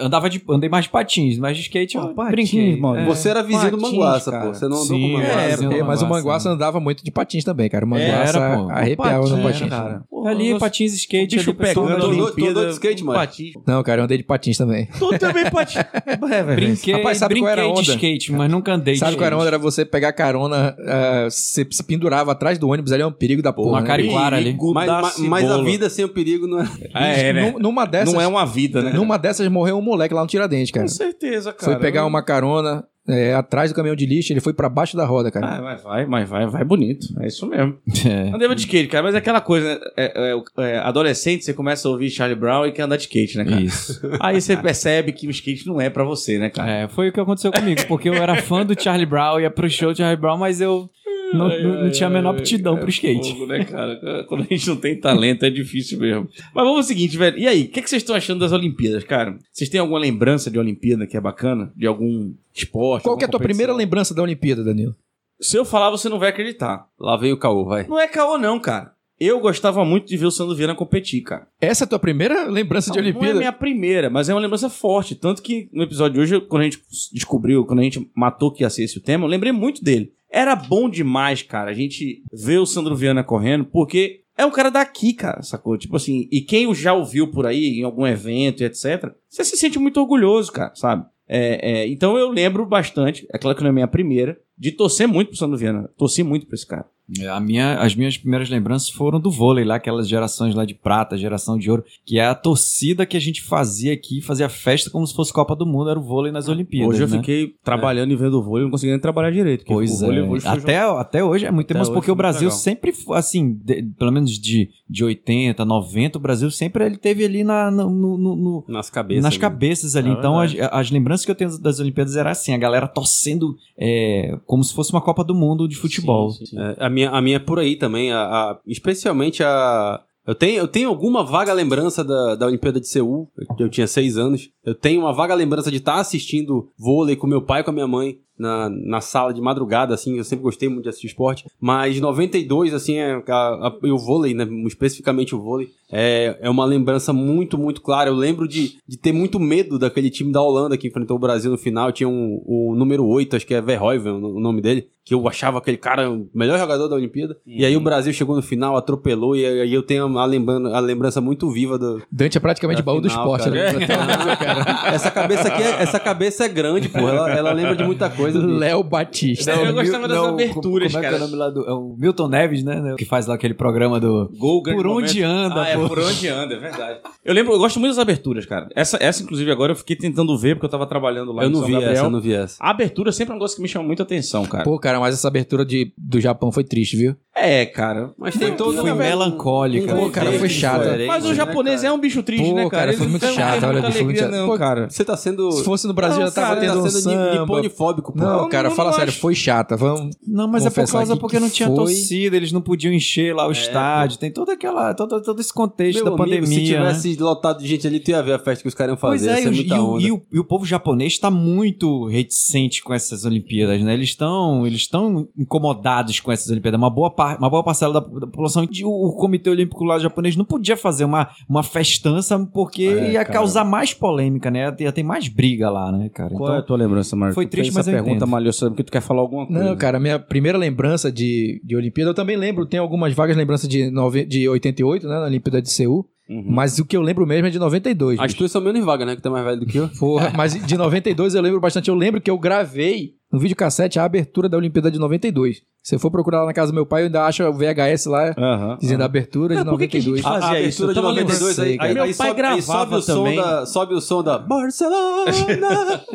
andava de, andei mais de patins, mas de skate eu patins, brinquei. mano. É. Você era vizinho do Patins, Manguaça, cara. pô. Você não andou Sim, com o Manguaça. é, É, do mas o Manguaça, Manguaça andava muito de patins também, cara. O Manguaça Era, pô. Arrepiava no patins, patins. cara. Porra, ali, você- patins, skate, bicho ali, pessoal pegando Olimpíada, de skate, mano. patins. Não, cara, eu andei de patins também. Tu também patins. É, velho. Brinquei, Rapaz, sabe qual brinquei era a de onda? skate, mas nunca andei Sabe de qual era a onda? Era você pegar carona, ah, você se pendurava atrás do ônibus, ali é um perigo da porra. uma né? cariquara ali. Mas, mas- mas a vida sem o perigo não é. É, é, né? Num- Numa dessas, Não é uma vida, né? numa dessas morreu um moleque lá no Tiradentes, cara. Com certeza, cara. Foi pegar uma carona é, atrás do caminhão de lixo, ele foi pra baixo da roda, cara. Ah, mas vai, mas vai, vai bonito. É isso mesmo. É. Andava de skate, cara, mas é aquela coisa, né? É, é, é, adolescente, você começa a ouvir Charlie Brown e quer andar de skate, né, cara? Isso. Aí você percebe que o skate não é pra você, né, cara? É, foi o que aconteceu comigo, porque eu era fã do Charlie Brown, ia pro show do Charlie Brown, mas eu não, não- não tinha a menor aptidão pro skate. Fogo, né, cara? Quando a gente não tem talento é difícil mesmo. Mas vamos ao seguinte, velho. E aí, o que, que vocês estão achando das Olimpíadas, cara? Vocês têm alguma lembrança de Olimpíada que é bacana? De algum esporte? Qual que é a tua primeira lembrança da Olimpíada, Danilo? Se eu falar, você não vai acreditar. Lá veio o caô, vai. Não é caô, não, cara. Eu gostava muito de ver o Sandro Viana competir, cara. Essa é a tua primeira lembrança de Não, não é Olimpíada? a minha primeira, mas é uma lembrança forte. Tanto que no episódio de hoje, quando a gente descobriu, quando a gente matou que ia ser esse o tema, eu lembrei muito dele. Era bom demais, cara, a gente ver o Sandro Viana correndo, porque é um cara daqui, cara, sacou? Tipo assim, e quem o já ouviu por aí, em algum evento e etc., você se sente muito orgulhoso, cara, sabe? É, é, então eu lembro bastante, é claro que não é minha primeira, de torcer muito pro Sandro Viana. Torci muito pra esse cara. É, A minha, as minhas primeiras lembranças foram do vôlei lá, aquelas gerações lá de prata, geração de ouro, que é a torcida que a gente fazia aqui, fazia festa como se fosse Copa do Mundo, era o vôlei nas Olimpíadas. hoje eu né? fiquei trabalhando e vendo vôlei, não conseguia nem trabalhar direito. Pois vôlei é. hoje Até, até hoje é muito hoje porque foi o Brasil legal. sempre, foi, assim, de- pelo menos de, de 80, 90, o Brasil sempre ele teve ali na, no- no- no- Nas cabeças. nas né? cabeças ali. É então, as, as lembranças que eu tenho das Olimpíadas era assim, a galera torcendo é, como se fosse uma Copa do Mundo de futebol. Sim, sim, sim. É, a, minha, a minha é por aí também, a, a- especialmente a. Eu tenho, eu tenho alguma vaga lembrança da, da Olimpíada de Seul, eu, eu tinha seis anos. Eu tenho uma vaga lembrança de estar assistindo vôlei com meu pai e com a minha mãe na, na sala de madrugada, assim. Eu sempre gostei muito de assistir esporte. Mas 92, assim, é, a, a, e o vôlei, né? Especificamente o vôlei, é, é uma lembrança muito, muito clara. Eu lembro de, de ter muito medo daquele time da Holanda que enfrentou o Brasil no final. Tinha um, o número 8, acho que é Verhoeven o nome dele, que eu achava aquele cara o melhor jogador da Olimpíada. E aí o Brasil chegou no final, atropelou, e aí eu tenho a, lembrança, a lembrança muito viva do. Dante é praticamente baú do esporte, cara. né? essa, cabeça aqui é, essa cabeça é grande, pô. Ela, ela lembra de muita coisa. Bicho. Léo Batista. Eu gostava das Não, aberturas, como é que é cara. o nome lá do. É o Milton Neves, né? Que faz lá aquele programa do. Gol, grande Por onde anda, ah, é, pô. por onde anda, é verdade. Eu lembro, eu gosto muito das aberturas, cara. Essa, essa inclusive, agora eu fiquei tentando ver, porque eu tava trabalhando lá Eu em não São vi Gabriel. essa, eu não vi essa. A abertura sempre é um negócio que me chama muita atenção, cara. Pô, cara, mas essa abertura de, do Japão foi triste, viu? É, cara. Mas tem todo Foi melancólica. Pô, cara, foi chata. Mas o japonês é um bicho triste, Pô, né, cara? foi não muito chato, olha, foi muito chato. não, Pô, cara. Você tá sendo. Se fosse no Brasil Não, já tava cara, tendo tá um sendo niponifóbico. Não, Não, cara, não fala acho. sério, foi chata. Vamos. Não, mas é por causa porque que não tinha foi- torcida, eles não podiam encher lá o estádio. Tem toda aquela, todo, todo esse contexto Meu da amigo, pandemia. se né? tivesse lotado de gente ali, tu ia ver a festa que os caras iam Pois fazer. é, ia e, e o, e o- e o povo japonês está muito reticente com essas Olimpíadas, né? Eles estão eles estão incomodados com essas Olimpíadas. Uma boa, par, uma boa parcela da, da população. O, o Comitê Olímpico lá japonês não podia fazer uma, uma festança porque É, ia cara. causar mais polêmica, né? Ia ter mais briga lá, né, cara? Qual é a tua lembrança, Marco? foi triste, mas eu pergunta malhosa porque tu quer falar alguma coisa. Não, cara, minha primeira lembrança de, de Olimpíada, eu também lembro, tem algumas vagas lembranças de, nove, de 88, né, na Olimpíada de Seul, Uhum. mas o que eu lembro mesmo é de 92. As bicho. tuas são menos vagas, né? Que tu é mais velho do que eu. Porra, mas de 92 eu lembro bastante. Eu lembro que eu gravei no videocassete a abertura da Olimpíada de 92. Se eu for procurar lá na casa do meu pai, eu ainda acho o VHS lá Aham. dizendo a abertura de Cara, por que que a gente 92. faz- A, a Fazia isso, abertura eu de tava 92 lembrando. aí, Sei, aí, cara. aí Meu pai sobe, aí sobe gravava o som também. da sobe o som da Barcelona.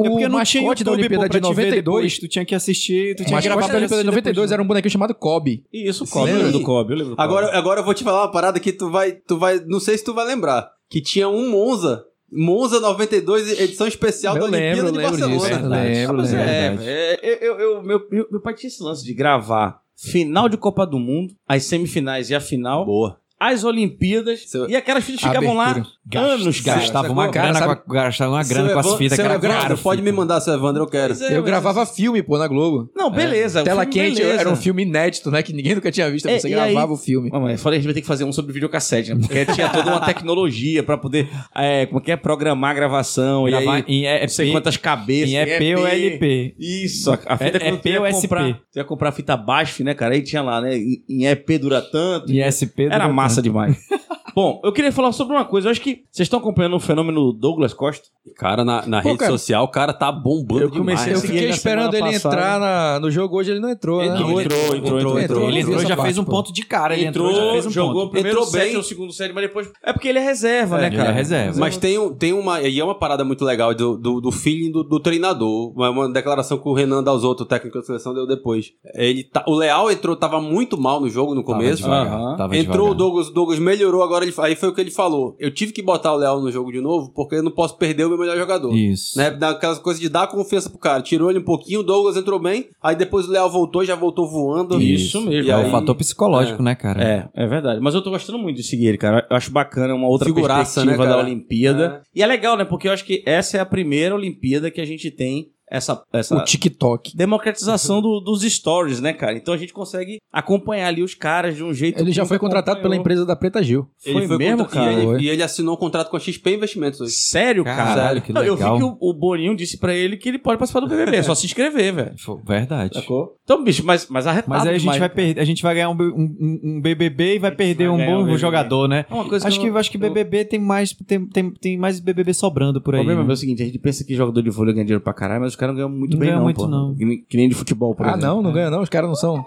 É porque o não tinha mascote da Olimpíada de te ver 92 depois, tu tinha que assistir, tu O tinha que gravar da Olimpíada de assistir 92 depois. era um bonequinho chamado Kobe. Isso, Sim. Kobe. Eu lembro do Kobe, eu lembro do Kobe. Agora, agora eu vou te falar uma parada que tu vai, tu vai, não sei se tu vai lembrar, que tinha um Monza, Monza 92 edição especial Eu da Olimpíada lembro, de lembro Barcelona. disso. Lembro, Mas lembro. é, verdade. é, eu, eu- meu, meu, meu pai tinha esse lance de gravar final de Copa do Mundo, as semifinais e a final. Boa. As Olimpíadas. Seu- E aquelas fitas ficavam lá anos, cara. Gastava uma Cara, grana, sabe- com a, gastava uma grana Seu com as fitas, seu que era Evandro, caro. Pode me mandar, seu Evandro, eu quero. É, Eu gravava filme, pô, na Globo. Não, beleza. o Tela filme, quente beleza. era um filme inédito, né? Que ninguém nunca tinha visto. É, Você gravava aí- o filme. Mas eu falei, a gente vai ter que fazer um sobre videocassete, né? Porque tinha toda uma tecnologia pra poder, é, como que é, programar a gravação. Gravar e aí, em EP, não sei quantas cabeças. em EP ou LP. Isso, a, fita É- EP ou SP? tu ia comprar fita BASF, né, cara? Aí tinha lá, né, em, EP dura tanto. Em SP. Era durante- massa demais. Bom, eu queria falar sobre uma coisa. Eu acho que vocês estão acompanhando o fenômeno Douglas Costa. Cara, na, na Pô, rede cara, social, o cara tá bombando eu comecei demais. Eu segui fiquei ele esperando ele passada. entrar na- no jogo hoje, ele não entrou, né? Entrou, entrou, entrou, entrou, entrou. Ele entrou já parte, fez um pô. ponto de cara. Ele entrou, Entrou, já fez um jogou o ponto. primeiro Entrou set bem. o segundo set, mas depois... É porque ele é reserva, né, ele cara? é reserva. Mas tem, um- tem uma. E é uma parada muito legal do, do, do feeling do, do treinador. Uma, uma declaração que o Renan Dalzotto, o técnico da seleção, deu depois. Ele tá- o Leal entrou, tava muito mal no jogo no começo. Tava devagar, tava Entrou o Douglas, o Douglas melhorou, agora ele, aí foi o que ele falou. Eu tive que botar o Leal no jogo de novo, porque eu não posso perder o meu melhor jogador. Isso. Né? Daquelas coisas de dar confiança pro cara. Tirou ele um pouquinho, o Douglas entrou bem, aí depois o Leal voltou, já voltou voando. Isso mesmo. E É aí- o fator psicológico, né, cara? É, é verdade. Mas eu tô gostando muito de seguir ele, cara. Eu acho bacana, é uma outra Figuraça, perspectiva né, da? Olimpíada. E é legal, né? Porque eu acho que essa é a primeira Olimpíada que a gente tem essa, essa O TikTok. democratização do- dos stories, né, cara? Então a gente consegue acompanhar ali os caras de um jeito Ele já que foi contratado pela acompanhou. empresa da Preta Gil. Foi mesmo, contra- cara? E ele, Foi. e ele assinou um contrato com a XP Investimentos hoje. Sério, cara? Caralho, que Não, Eu vi legal. que o, o Boninho disse pra ele que ele pode participar do BBB, é só se inscrever, velho. Foi- Verdade. Sacou? Então, bicho, mas, mas arretado Mas aí a gente demais, vai perder, a gente vai ganhar um, um- um- BBB e vai perder vai um bom um jogador, né? É uma coisa acho eu que, acho que eu- BBB tem mais tem, tem, tem mais BBB sobrando por O aí. problema né? é o seguinte, a gente pensa que jogador de vôlei ganha dinheiro pra caralho, mas os caras não ganham muito Não bem ganha não, muito, pô. não. Que, nem- que nem de futebol, por Ah, exemplo. não, não ganha não. Os caras não são.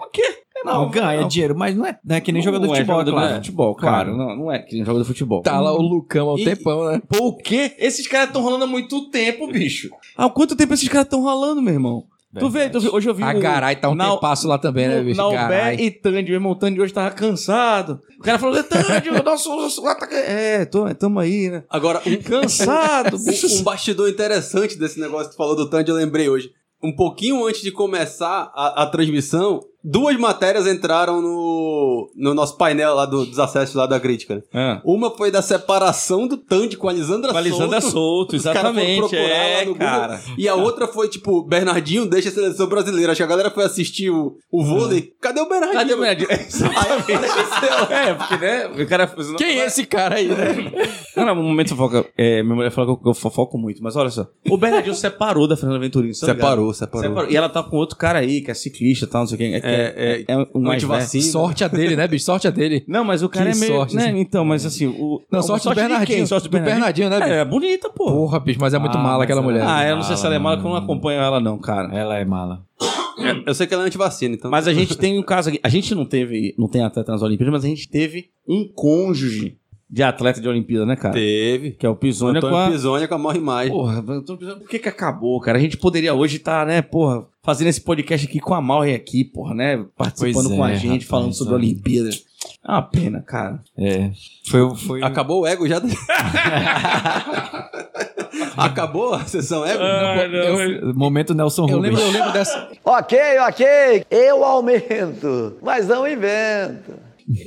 Não, ganha dinheiro, mas não é, não é que nem jogador Não de é futebol, jogador claro. de futebol, cara. Claro. Não, não é que nem jogador de futebol. Tá lá o Lucão há um E- tempão, né? Pô, o quê? Esses caras estão rolando há muito tempo, bicho. Há quanto tempo esses caras estão rolando, meu irmão? Tu vê, tu vê, hoje eu vi A o- Garay tá um na- tempasso lá também, né, bicho? Naubé e Tandy, meu irmão, Tandy hoje tava cansado. O cara falou, Tandy, o nosso, nosso ataque... É, tô, tamo aí, né? Agora, um, Cansado, bicho. um, um bastidor interessante desse negócio que tu falou do Tandy, eu lembrei hoje. Um pouquinho antes de começar a, a transmissão, duas matérias entraram no, no nosso painel lá do- dos acessos lá da crítica. né? Ah. Uma foi da separação do Tandy com a Lisandra Com a Lisandra Souto. Exatamente. procurar lá É, no Google. cara. E a outra foi, tipo, Bernardinho deixa a seleção brasileira. Acho que a galera foi assistir o, o vôlei. Cadê o Bernardinho? Cadê o Bernardinho? É, porque, né? O cara... Quem é esse cara aí, né? Não, não, no momento fofoca. É, minha mulher fala que eu, fofoco muito, mas olha só. O Bernardinho separou da Fernanda Venturini. tá? Separou, separou. Separou. E ela tá com outro cara aí, que é ciclista e tal, não sei quem. É, é, é, um mais antivacina. velho. Sorte a dele, né, bicho? Sorte a dele. Não, mas o cara Que é meio. sorte, né? assim. Então, mas assim. O, Não, o- sorte do de Bernardinho. quem? Sorte do Bernardinho, né, bicho? É, é bonita, pô. Porra, bicho, mas é muito Ah, mala aquela ela- mulher. Ah, eu não sei se ela é mala, que eu não acompanho ela, não, cara. Ela é mala. Eu sei que ela é antivacina, então. Mas a gente tem um caso aqui. A gente não teve. Não tem atleta nas Olimpíadas, mas a gente teve um cônjuge de atleta de Olimpíada, né, cara? Teve. Que é o Pisônia com a. Pisônia com a maior imagem. Porra, Antônio Pisoni, por que que acabou, cara? A gente poderia hoje estar, né, porra, fazendo esse podcast aqui com a Mauri aqui, porra, né? Participando Pois com a é, gente, rapaz, falando sobre a olha. Olimpíada. É uma pena, cara. É. Foi, foi Acabou o ego já? Acabou a sessão ego? o momento Nelson Eu Rubens. lembro, eu lembro dessa. Ok, ok, eu aumento, mas não invento.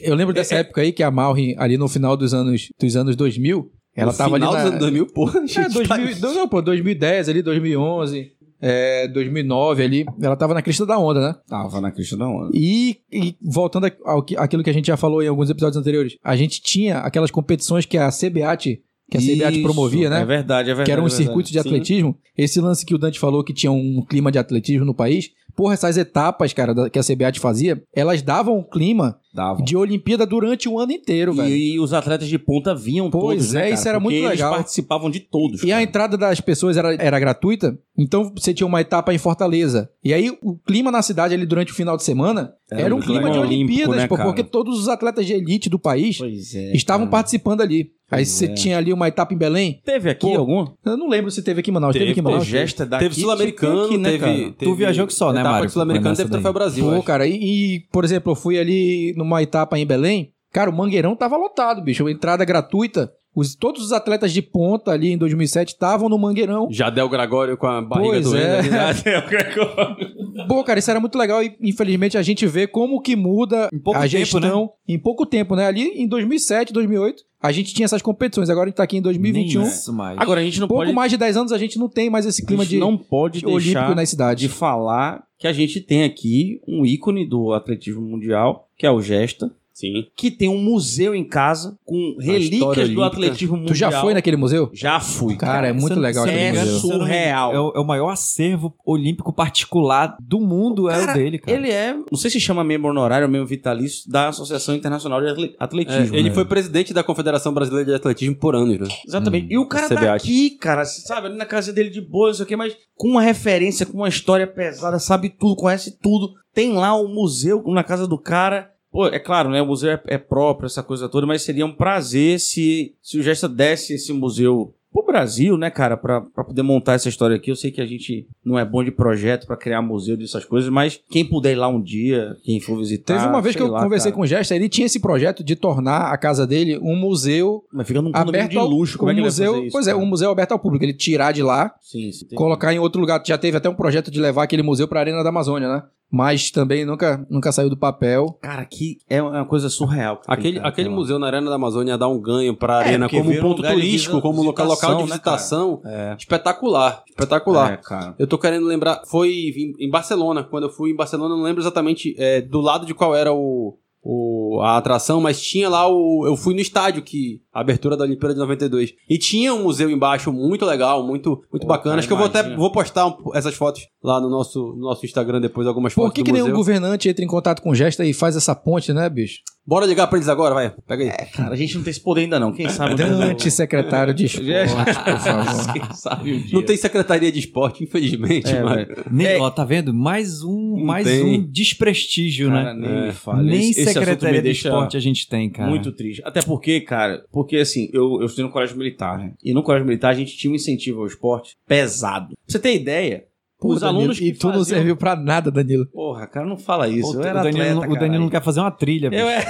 Eu lembro dessa época aí que a Malrin, ali no final dos anos, dos anos 2000, ela No tava ali final na... dos anos 2000, porra. É, gente, 2000, tá- não, pô, 2010 ali, 2011, é, 2009 ali, ela tava na crista da onda, né? Tava na crista da onda. E, e voltando ao que- àquilo que a gente já falou em alguns episódios anteriores, a gente tinha aquelas competições que a CBAT, que a CBAT promovia, né? É verdade, é verdade. que eram é os verdade. circuitos de Sim. atletismo. Esse lance que o Dante falou que tinha um clima de atletismo no país. Porra, essas etapas, cara, que a CBAT fazia, elas davam um clima Davam. de Olimpíada durante o ano inteiro, velho. E, e os atletas de ponta vinham Pois todos, né, é, cara? isso era Porque muito legal. Eles participavam de todos. E a cara. entrada das pessoas era, era gratuita, então você tinha uma etapa em Fortaleza. E aí o clima na cidade ali durante o final de semana Era era, um clima de. Olimpíadas, Olímpico, né, pô, cara? porque todos os atletas de elite do país é. estavam cara. participando ali. aí você é. tinha ali uma etapa em Belém. Teve aqui Pô, algum? Eu não lembro se teve aqui em Manaus. Teve, aqui em Manaus? Gesta daqui. Teve Sul-Americano, aqui, né, teve, cara? teve. Tu viajou que só, né, Mário? de Sul-Americano teve Troféu. Brasil. Pô, cara, e, e, por exemplo, eu fui ali numa etapa em Belém. Cara, o Mangueirão tava lotado, bicho. Entrada gratuita. Os, todos os atletas de ponta ali em 2007 estavam no Mangueirão. Jadel Gregório com a barriga Pois doendo. é. ali, né? Pô, cara, isso era muito legal e infelizmente a gente vê como que muda pouco a tempo, gestão em pouco tempo, né? Ali em 2007, 2008, a gente tinha essas competições. Agora a gente tá aqui em 2021. Nem isso mais. Agora a gente não Pouco pode mais de 10 anos a gente não tem mais esse clima a gente de não pode olímpico deixar na cidade. de falar que a gente tem aqui um ícone do atletismo mundial, que é o Gesta, Sim. que tem um museu em casa com história relíquias do atletismo mundial. Tu já foi naquele museu? Já fui. Cara, é muito Se eu não- legal aquele engano, museu. Surreal. É o, é o maior acervo olímpico particular do mundo, é o dele, cara. Ele é, não sei se chama membro honorário ou membro vitalício da Associação Internacional de Atle- É, Atletismo. ele né? foi presidente da Confederação Brasileira de Atletismo por anos, né? Exatamente. e o cara CBAT. daqui, cara, sabe, ali na casa dele de boa, não sei o quê, mas com uma referência, com uma história pesada, sabe tudo, conhece tudo. Tem lá o museu na casa do cara. Pô, é claro, né? O museu é, é próprio, essa coisa toda, mas seria um prazer se, se o Gesta desse esse museu pro Brasil, né, cara, pra, pra poder montar essa história aqui. Eu sei que a gente não é bom de projeto pra criar museu dessas coisas, mas quem puder ir lá um dia, quem for visitar. Teve uma vez que eu lá, conversei cara. com o Gesta, ele tinha esse projeto de tornar a casa dele um museu Mas fica num aberto de ao luxo. Como um é que ele vai museu, fazer isso? Pois é, um museu aberto ao público. Ele tirar de lá, Sim, sim, colocar em outro lugar. Já teve até um projeto de levar aquele museu pra Arena da Amazônia, né? Mas também nunca, nunca saiu do papel. Cara, aqui é uma coisa surreal. que Aquele, cara, aquele museu na Arena da Amazônia ia dar um ganho pra Arena porque como vira um ponto turístico, como local, local de visitação, né, visitação. É. Espetacular, espetacular. É, cara. Eu tô querendo lembrar, foi em, Barcelona, quando eu fui em Barcelona, eu não lembro exatamente é, do lado de qual era o, o- a atração, mas tinha lá o. Eu fui no estádio, que a abertura da Olimpíada de 92. E tinha um museu embaixo muito legal, muito, muito Pô, bacana. cara, Acho que eu vou até imagina. vou postar um- essas fotos lá no nosso, no nosso Instagram depois, algumas Por fotos que, do que nenhum governante entra em contato com o Gesta e faz essa ponte, né, bicho? Bora ligar pra eles agora, vai. Pega aí. Cara, a gente não tem esse poder ainda não. Quem sabe? Dante, secretário de esporte, por favor. Quem sabe um dia. Não tem secretaria de esporte, infelizmente, É, mas... velho. Nem, É. ó, tá vendo? Mais um, mais tem. um desprestígio, Cara, né? nem me fala. Nem Esse- esse secretaria me de esporte a gente tem, cara. Muito triste. Até porque, cara, porque assim, eu, eu estudei no colégio militar, né? E no colégio militar a gente tinha um incentivo ao esporte pesado. Pra você ter ideia, Pô, os Danilo, alunos e que tu não faziam- serviu pra nada, Danilo. Porra, cara, não fala isso. Pô, eu era o Danilo, atleta, o Danilo não quer fazer uma trilha, bicho. Eu é...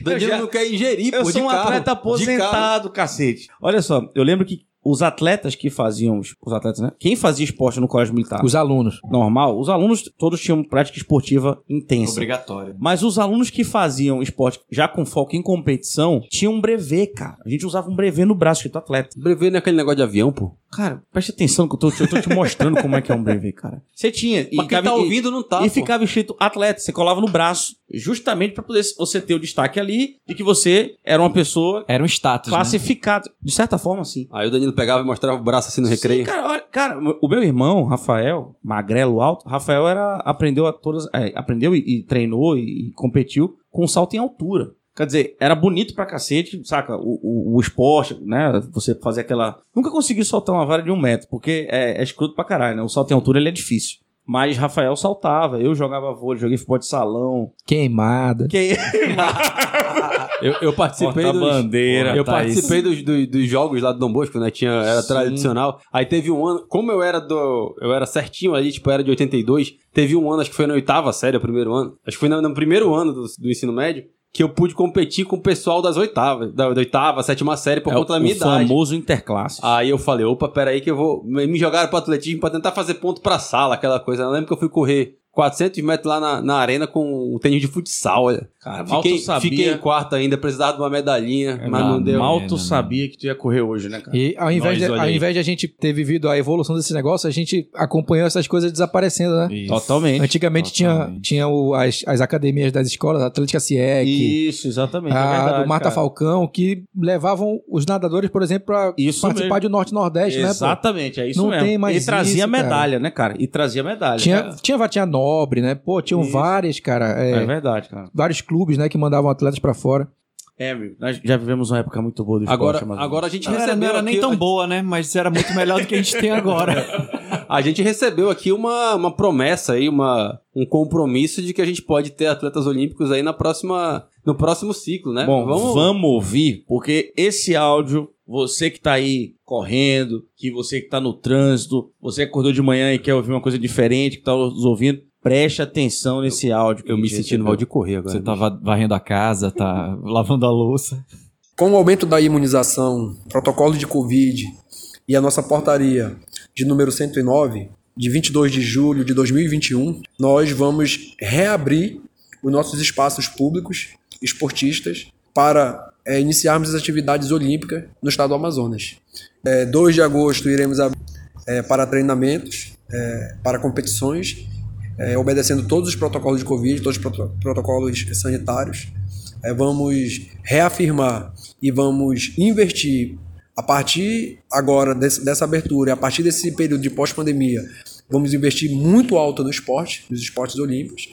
Danilo já- não quer ingerir, Eu pô, de sou um carro. atleta aposentado, cacete. Olha só, eu lembro que os atletas que faziam, os atletas, né? Quem fazia esporte no colégio militar Os alunos. normal, os alunos todos tinham prática esportiva intensa. Obrigatório. Mas os alunos que faziam esporte já com foco em competição tinham um brevet, cara. A gente usava um brevet no braço escrito atleta. Brevê naquele negócio de avião, pô. Cara, preste atenção que eu tô, eu tô te mostrando como é que é um brevet, cara. Você tinha. e Mas quem ficava- tá ouvindo não tá, E pô. ficava escrito atleta. Você colava no braço. Justamente pra poder você ter o destaque ali de que você era uma pessoa Era um status, né? classificada. De certa forma, sim. Aí o Danilo pegava e mostrava o braço assim no recreio. Sim, cara, olha, cara, o meu irmão, Rafael, magrelo alto, Rafael era, aprendeu a todas, é, aprendeu e, e treinou e, e competiu com salto em altura. Quer dizer, era bonito pra cacete, saca? O, o, o esporte, né? Você fazer aquela. Nunca consegui soltar uma vara de um metro, porque é, é escroto pra caralho, né? O salto em altura ele é difícil. Mas Rafael saltava, eu jogava vôlei, joguei futebol de salão. Queimada. Que... Eu, eu participei dos... bandeira. Eu tá participei dos, dos, dos jogos lá do Dom Bosco, né? Tinha, era Sim. tradicional. Aí teve um ano, como eu era do. Eu era certinho ali, tipo, era de 82. Teve um ano, acho que foi na oitava série, o primeiro ano. Acho que foi no, no primeiro ano do, do ensino médio. Que eu pude competir com o pessoal das oitavas, da, da oitava, sétima série, por é conta da minha o idade. famoso interclasse. Aí eu falei, opa, peraí que eu vou... Me jogaram pro atletismo pra tentar fazer ponto pra sala, aquela coisa. Eu lembro que eu fui correr 400 metros lá na, na arena com um tênis de futsal, olha. Cara, mal Fiquei, tu sabia- fiquei em quarto ainda, precisava de uma medalhinha, mas não deu. Mal É, tu não, sabia que tu ia correr hoje, né, cara? E ao invés, Nós, de, ao invés de a gente ter vivido a evolução desse negócio, a gente acompanhou essas coisas desaparecendo, né? Isso. Totalmente. Antigamente tinha, Totalmente. tinha o- as, as academias das escolas, a Atlética CIEC, Isso, exatamente. é a verdade, do Marta cara. Falcão, que levavam os nadadores, por exemplo, para participar mesmo. do Norte-Nordeste, né? pô? Exatamente, é isso Não mesmo. tem mais e trazia isso, cara. medalha, né, cara? E trazia medalha. Tinha, cara. tinha Vatinha Nobre, né? Pô, tinham Isso. várias, cara. é, É verdade, cara. vários clubes, né, que mandavam atletas pra fora. É, nós já vivemos uma época muito boa do esporte. Agora, mas- agora a gente Não recebeu não era nem aqui- tão boa, né? Mas era muito melhor do que a gente tem agora. A gente recebeu aqui uma, uma promessa aí, uma, um compromisso de que a gente pode ter atletas olímpicos aí na próxima, no próximo ciclo, né? Bom, vamos... ouvir, porque esse áudio, você que tá aí correndo, que você que tá no trânsito, você que acordou de manhã e quer ouvir uma coisa diferente, que tá nos ouvindo, preste atenção nesse áudio. que Eu me senti no recebeu. Valdir Correr agora. Você tá va- varrendo a casa, tá lavando a louça. Com o aumento da imunização, protocolo de Covid e a nossa portaria de número 109, de 22 de julho de 2021, nós vamos reabrir os nossos espaços públicos esportistas para é, iniciarmos as atividades olímpicas no estado do Amazonas. É, 2 de agosto iremos abrir é, para treinamentos, é, para competições, é, obedecendo todos os protocolos de Covid, todos os proto- protocolos sanitários. É, vamos reafirmar e vamos investir a partir agora desse- dessa abertura, a partir desse período de pós-pandemia, vamos investir muito alto no esporte, nos esportes olímpicos,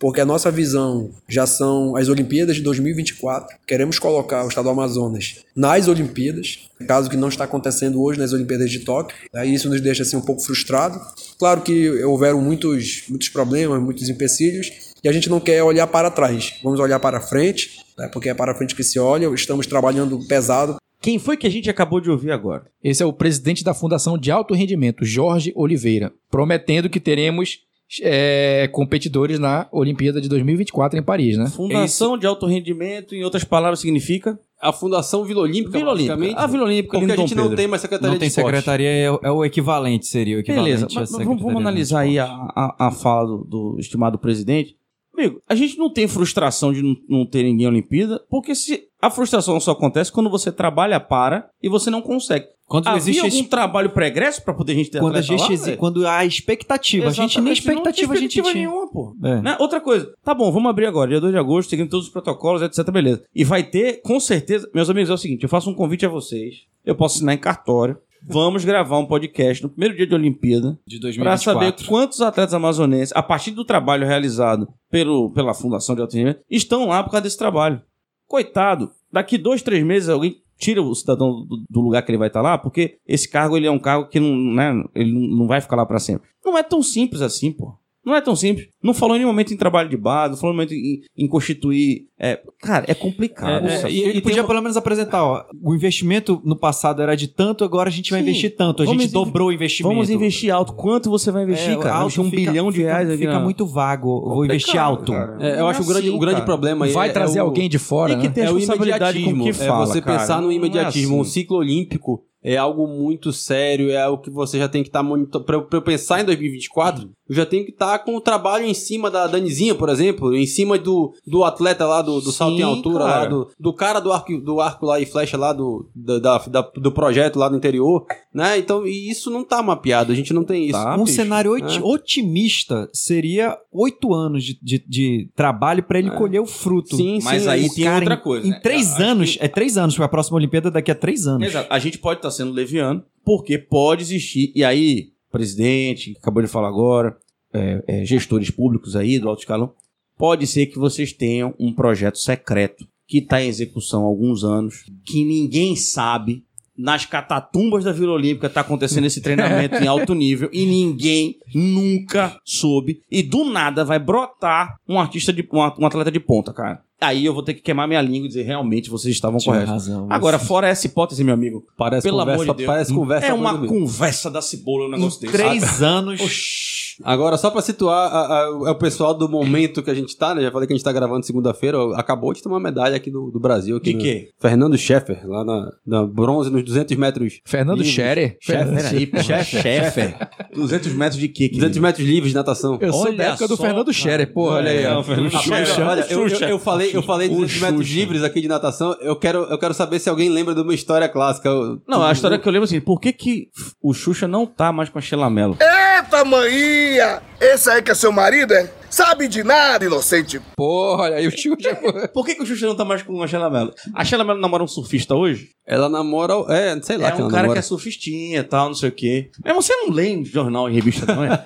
porque a nossa visão já são as Olimpíadas de 2024. Queremos colocar o estado do Amazonas nas Olimpíadas, caso que não está acontecendo hoje nas Olimpíadas de Tóquio. né? Isso nos deixa assim um pouco frustrado. Claro que houveram muitos, muitos problemas, muitos empecilhos, e a gente não quer olhar para trás. Vamos olhar para frente, né? porque é para frente que se olha. Estamos trabalhando pesado Quem foi que a gente acabou de ouvir agora? Esse é o presidente da Fundação de Alto Rendimento, Jorge Oliveira, prometendo que teremos é, competidores na Olimpíada de 2024 em Paris, né? Fundação de Alto Rendimento, em outras palavras, significa? A Fundação Vila Olímpica, Vila Olímpica. A Vila Olímpica Porque a gente Dom não Pedro. tem mais Secretaria Não tem Esporte. secretaria, é, o- é o equivalente, seria o equivalente Beleza, mas, mas vamos, vamos analisar aí a, a, a fala do, do estimado presidente. Amigo, a gente não tem frustração de não, não ter ninguém na Olimpíada, porque se a frustração só acontece quando você trabalha para e você não consegue. Quando Havia existe algum trabalho pregresso para poder a gente ter Quando, a gente, lá, exi- quando há expectativa, a gente nem Exatamente, expectativa, tinha a gente expectativa tinha. nenhuma, pô. É. Né? Outra coisa, tá bom, vamos abrir agora, dia 2 de agosto, seguindo todos os protocolos, etc, beleza. E vai ter, com certeza, meus amigos, é o seguinte, eu faço um convite a vocês, eu posso assinar em cartório, vamos gravar um podcast no primeiro dia de Olimpíada, De Pra 2024. saber quantos atletas amazonenses, a partir do trabalho realizado pelo, pela Fundação de Alto Rendimento, estão lá por causa desse trabalho. Coitado, daqui dois, três meses alguém tira o cidadão do, do lugar que ele vai estar lá, porque esse cargo ele é um cargo que não, né, ele não vai ficar lá pra sempre. Não é tão simples assim, pô. Não é tão simples. Não falou em nenhum momento em trabalho de base, não falou em nenhum momento em, em constituir. é, cara, é complicado. É, é, e ele podia pelo menos apresentar, ó, o investimento no passado era de tanto, agora a gente vai Sim. investir tanto, a gente in- dobrou o investimento. Vamos investir alto. Quanto você vai investir, É, cara? alto um fica- bilhão de fica- reais aqui Fica muito vago, vou investir alto. É, eu acho o grande, o grande problema aí Vai é- trazer é o- alguém de fora, E que né? tem é o responsabilidade com o imediatismo. que fala, é você cara. pensar no é imediatismo. assim. Um ciclo olímpico é algo muito sério, é algo que você já tem que estar monitorando. Pra, eu- pra eu pensar em 2024, eu já tenho que estar com o trabalho em cima da Danizinha, por exemplo, em cima do, do atleta lá do, do salto em Sim, altura, lá, cara. do, do cara do arco, do arco lá e flecha lá do, da, da- da- do projeto lá no interior, né? Então, e isso não tá mapeado, a gente não tem isso. Tá, um bicho. cenário oti- É. otimista seria oito anos de, de, de trabalho pra ele colher o fruto. Sim, Mas sim, aí O tem cara, outra em- coisa. Em né? três Eu anos, que- é três anos, foi a próxima Olimpíada daqui a três anos. Exato. A gente pode estar sendo leviano, porque pode existir. E aí, presidente, que acabou de falar agora, é, é, gestores públicos aí do alto escalão, pode ser que vocês tenham um projeto secreto que está em execução há alguns anos, que ninguém sabe. Nas catatumbas da Vila Olímpica está acontecendo esse treinamento em alto nível e ninguém nunca soube. E do nada vai brotar um artista de um atleta de ponta, cara. Aí eu vou ter que queimar minha língua e dizer realmente vocês estavam Tinha corretos. razão. Agora, fora essa hipótese, meu amigo, Parece pelo conversa, amor de Deus. parece conversa é uma conversa da cebola um em negócio desse. três anos. Oxi. Agora, só pra situar a- a- é o pessoal do momento que a gente tá, né? Já falei que a gente tá gravando segunda-feira, acabou de tomar medalha aqui do, do Brasil. Aqui De no- quê? Fernando Scheffer, lá na, na bronze, nos 200 metros. Fernando. Scherer. Scheffer. Peraí, pô. Scheffer. Chefe. 200 metros de quê? 200 metros livres de natação. Eu sou Olha da época do Fernando. Scherer, porra, olha aí. É, Fernando Xuxa. olha, eu, eu, Xuxa. eu falei, eu falei O 200 metros livres aqui de natação. Eu quero, eu quero saber se alguém lembra de uma história clássica. Eu- Não, a história que eu lembro é assim, por que, que o Xuxa não tá mais com a Sheila Mello? Eita, maninha! Esse aí que é seu marido, é? Sabe de nada, inocente. Porra, olha aí o já... Por que, que o Xuxa não tá mais com a Sheila Mello? A Sheila Mello namora um surfista hoje? Ela namora. É, sei lá é que um ela cara namora. que é surfistinha e tal, não sei o quê. Mas você não lê em jornal e revista, não é?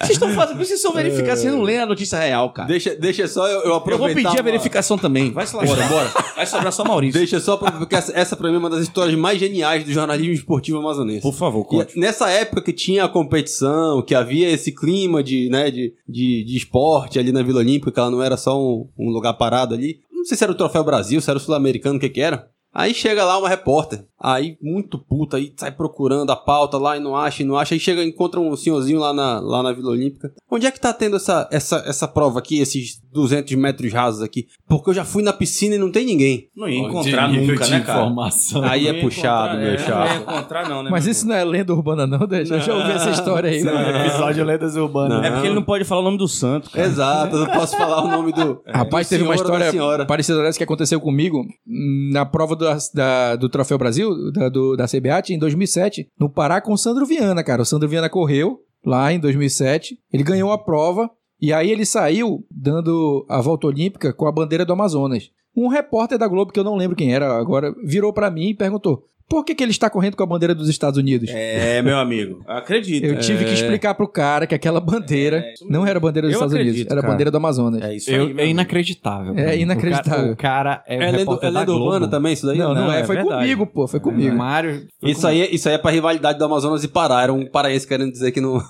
Vocês estão fazendo, vocês são verificar, você não lê a notícia real, cara. Deixa, deixa só eu, eu Eu vou aproveitar. pedir a uma- verificação também. Vai se lá, bora, bora. Vai sobrar só Maurício. Deixa só pra, porque essa, essa pra mim é uma das histórias mais geniais do jornalismo esportivo amazonense. Por favor, E conte. nessa época que tinha a competição, que havia esse clima de, né, de, de, de esporte ali na Vila Olímpica, ela não era só um, um lugar parado ali. Não sei se era o Troféu Brasil, se era o Sul-Americano, o que que era. Aí chega lá uma repórter, aí muito puta, aí sai procurando a pauta lá e não acha, e não acha, aí chega e encontra um senhorzinho lá na, lá na Vila Olímpica. Onde é que tá tendo essa, essa, essa prova aqui, esses 200 metros rasos aqui? Porque eu já fui na piscina e não tem ninguém. Não ia encontrar nunca, né, cara? Aí Não é puxado, meu é, chapa. Não ia encontrar, não, né? Mas isso não é lenda urbana, não, deixa. Eu já ouvi essa história aí. Não, né? episódio Lendas Urbanas. É porque ele não pode falar o nome do santo. cara. Exato, eu não posso falar o nome do. Rapaz, do teve uma história senhora. parecida dessa que aconteceu comigo na prova do, da- do Troféu Brasil, da, do, da CBAT, em 2007, no Pará com o Sandro Viana, cara. O Sandro Viana correu lá em 2007, ele ganhou a prova e aí ele saiu dando a volta olímpica com a bandeira do Amazonas. Um repórter da Globo, que eu não lembro quem era agora, virou pra mim e perguntou: por que, que ele está correndo com a bandeira dos Estados Unidos? É, meu amigo. Acredito. Eu tive que explicar pro cara que aquela bandeira não era a bandeira dos Eu Estados Unidos, acredito, era a bandeira do Amazonas. É isso Eu- aí, é inacreditável. É inacreditável. O cara, o cara é, É lenda, repórter é da lenda Globo. urbana também, isso daí? Não, não, Não, é, é foi verdade. comigo, pô, foi comigo. Mário. foi Isso aí, isso aí é pra rivalidade do Amazonas e Pará. Era um paraense querendo dizer que não.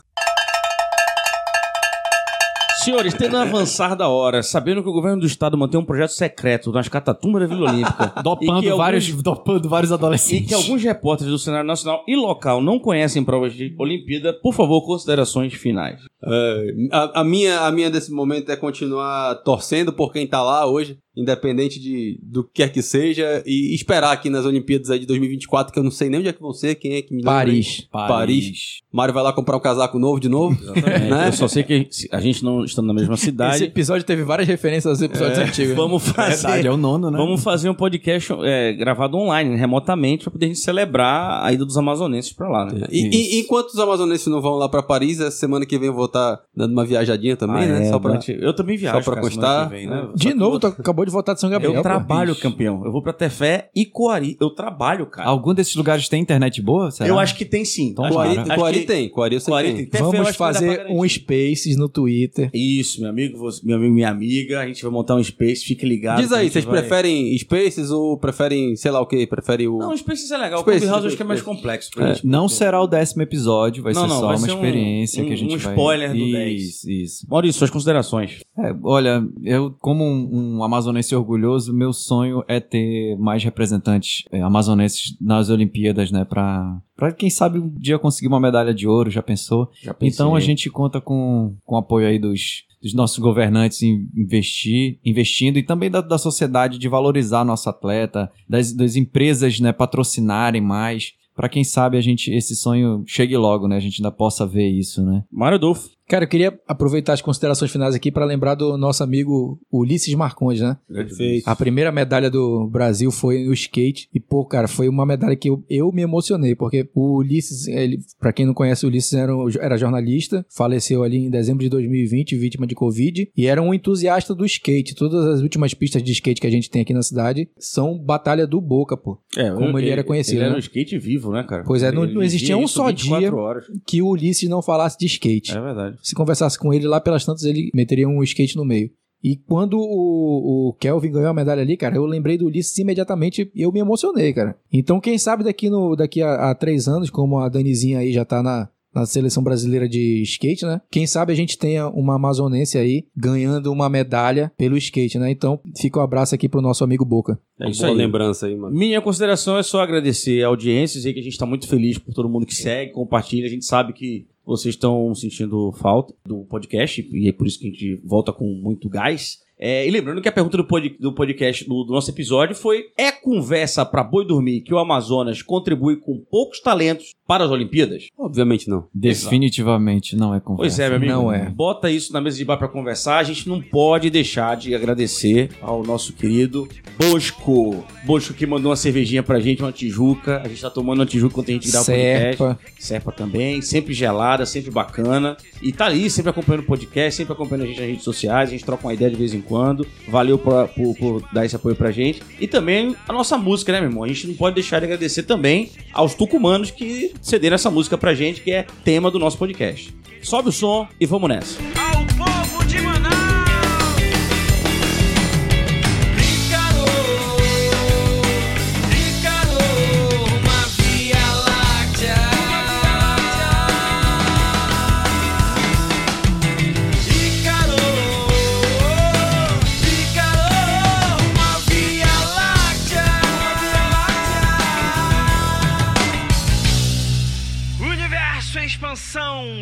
Senhores, tendo avançar da hora, sabendo que o governo do estado mantém um projeto secreto nas catatumbas da Vila Olímpica, Dopando, e que vários, alguns- dopando vários E adolescentes. que alguns repórteres do cenário nacional e local não conhecem provas de Olimpíada, por favor, considerações finais. É, a, a minha, a minha desse momento é continuar torcendo por quem tá lá hoje, independente de, do que quer que seja, e esperar aqui nas Olimpíadas aí de 2024, que eu não sei nem onde é que vão ser, quem é que me aí? Paris. Paris. Mário vai lá comprar um casaco novo de novo. né? Eu só sei que a gente não estando na mesma Esse cidade, episódio teve várias referências aos episódios antigos. vamos fazer, Verdade, é o nono, né? vamos fazer um podcast é, gravado online, remotamente, para poder a gente celebrar a ida dos amazonenses para lá, né? E, e- enquanto os amazonenses não vão lá pra Paris, essa semana que vem eu vou estar dando uma viajadinha também, Ah, né? é, Só pra... Eu também viajo, só semana constar. vem, né? De Só novo, tu acabou de voltar de São Gabriel. Eu trabalho, Ixi. campeão. Eu vou pra Tefé e Coari. Eu trabalho, cara. Algum desses lugares tem internet boa? Será? Eu acho que tem sim. Então, Coari, acho Coari que- tem, Coari Coari que tem. tem. Tefé Vamos fazer um Spaces no Twitter. Isso, meu amigo, você- meu amigo, minha amiga. A gente vai montar um Space, fique ligado. Diz aí, vocês vai- preferem Spaces ou preferem, sei lá o que, preferem o... Não, Spaces é legal. Spaces, o Clubhouse eu acho que é mais complexo. pra gente. Não será o décimo episódio, vai Não, ser não, só vai uma ser um- experiência um- que a gente um vai... spoiler do isso, 10. Isso, Maurício, suas considerações. É, olha, eu, como um, um amazonense orgulhoso, meu sonho é ter mais representantes é, amazonenses nas Olimpíadas, né? Pra, pra quem sabe um dia conseguir uma medalha de ouro, já pensou? Já. Então a gente conta com, com o apoio aí dos, dos nossos governantes em investir, investindo e também da, da sociedade de valorizar nosso atleta, das, das empresas né, patrocinarem mais. Pra quem sabe a gente esse sonho chegue logo, né? A gente ainda possa ver isso, né? Mário Adolfo. Cara, eu queria aproveitar as considerações finais aqui para lembrar do nosso amigo Ulisses Marcondes, né? Perfeito. A primeira medalha do Brasil foi no skate. E, pô, cara, foi uma medalha que eu, eu me emocionei, porque o Ulisses, ele, pra quem não conhece, o Ulisses era, era jornalista, faleceu ali em dezembro de 2020, vítima de Covid, e era um entusiasta do skate. Todas as últimas pistas de skate que a gente tem aqui na cidade são batalha do Boca, pô. É, Como ele era conhecido, Ele era né? um skate vivo, né, cara? Pois é, não, Ele não existia um só 24 dia horas. que o Ulisses não falasse de skate. É verdade. Se conversasse com ele lá pelas tantas, ele meteria um skate no meio. E quando o, o Kelvin ganhou a medalha ali, cara, eu lembrei do Ulisses imediatamente e eu me emocionei, cara. Então, quem sabe daqui, no, daqui a, a três anos, como a Danizinha aí já tá na, na seleção brasileira de skate, né? Quem sabe a gente tenha uma amazonense aí ganhando uma medalha pelo skate, né? Então, fica o abraço aqui pro nosso amigo Boca. É isso Boa aí. lembrança aí, mano. Minha consideração é só agradecer a audiência, dizer que a gente está muito feliz por todo mundo que segue, compartilha. A gente sabe que vocês estão sentindo falta do podcast e é por isso que a gente volta com muito gás. É, e lembrando que a pergunta do, pod- do podcast, do, do nosso episódio, foi: é conversa para boi dormir que o Amazonas contribui com poucos talentos para as Olimpíadas? Obviamente não. Definitivamente não é conversa. Pois é, meu amigo. Não é. Bota isso na mesa de bar pra conversar. A gente não pode deixar de agradecer ao nosso querido Bosco. Bosco que mandou uma cervejinha pra gente, uma Tijuca. A gente tá tomando uma Tijuca quando a gente grava o podcast. Serpa. Serpa também, sempre gelada, sempre bacana. E tá ali, sempre acompanhando o podcast, sempre acompanhando a gente nas redes sociais. A gente troca uma ideia de vez em quando. Valeu por, por- dar esse apoio pra gente. E também a nossa música, né, meu irmão? A gente não pode deixar de agradecer também aos tucumanos que cederam essa música pra gente, que é tema do nosso podcast. Sobe o som e vamos nessa. Ao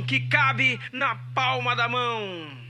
que cabe na palma da mão.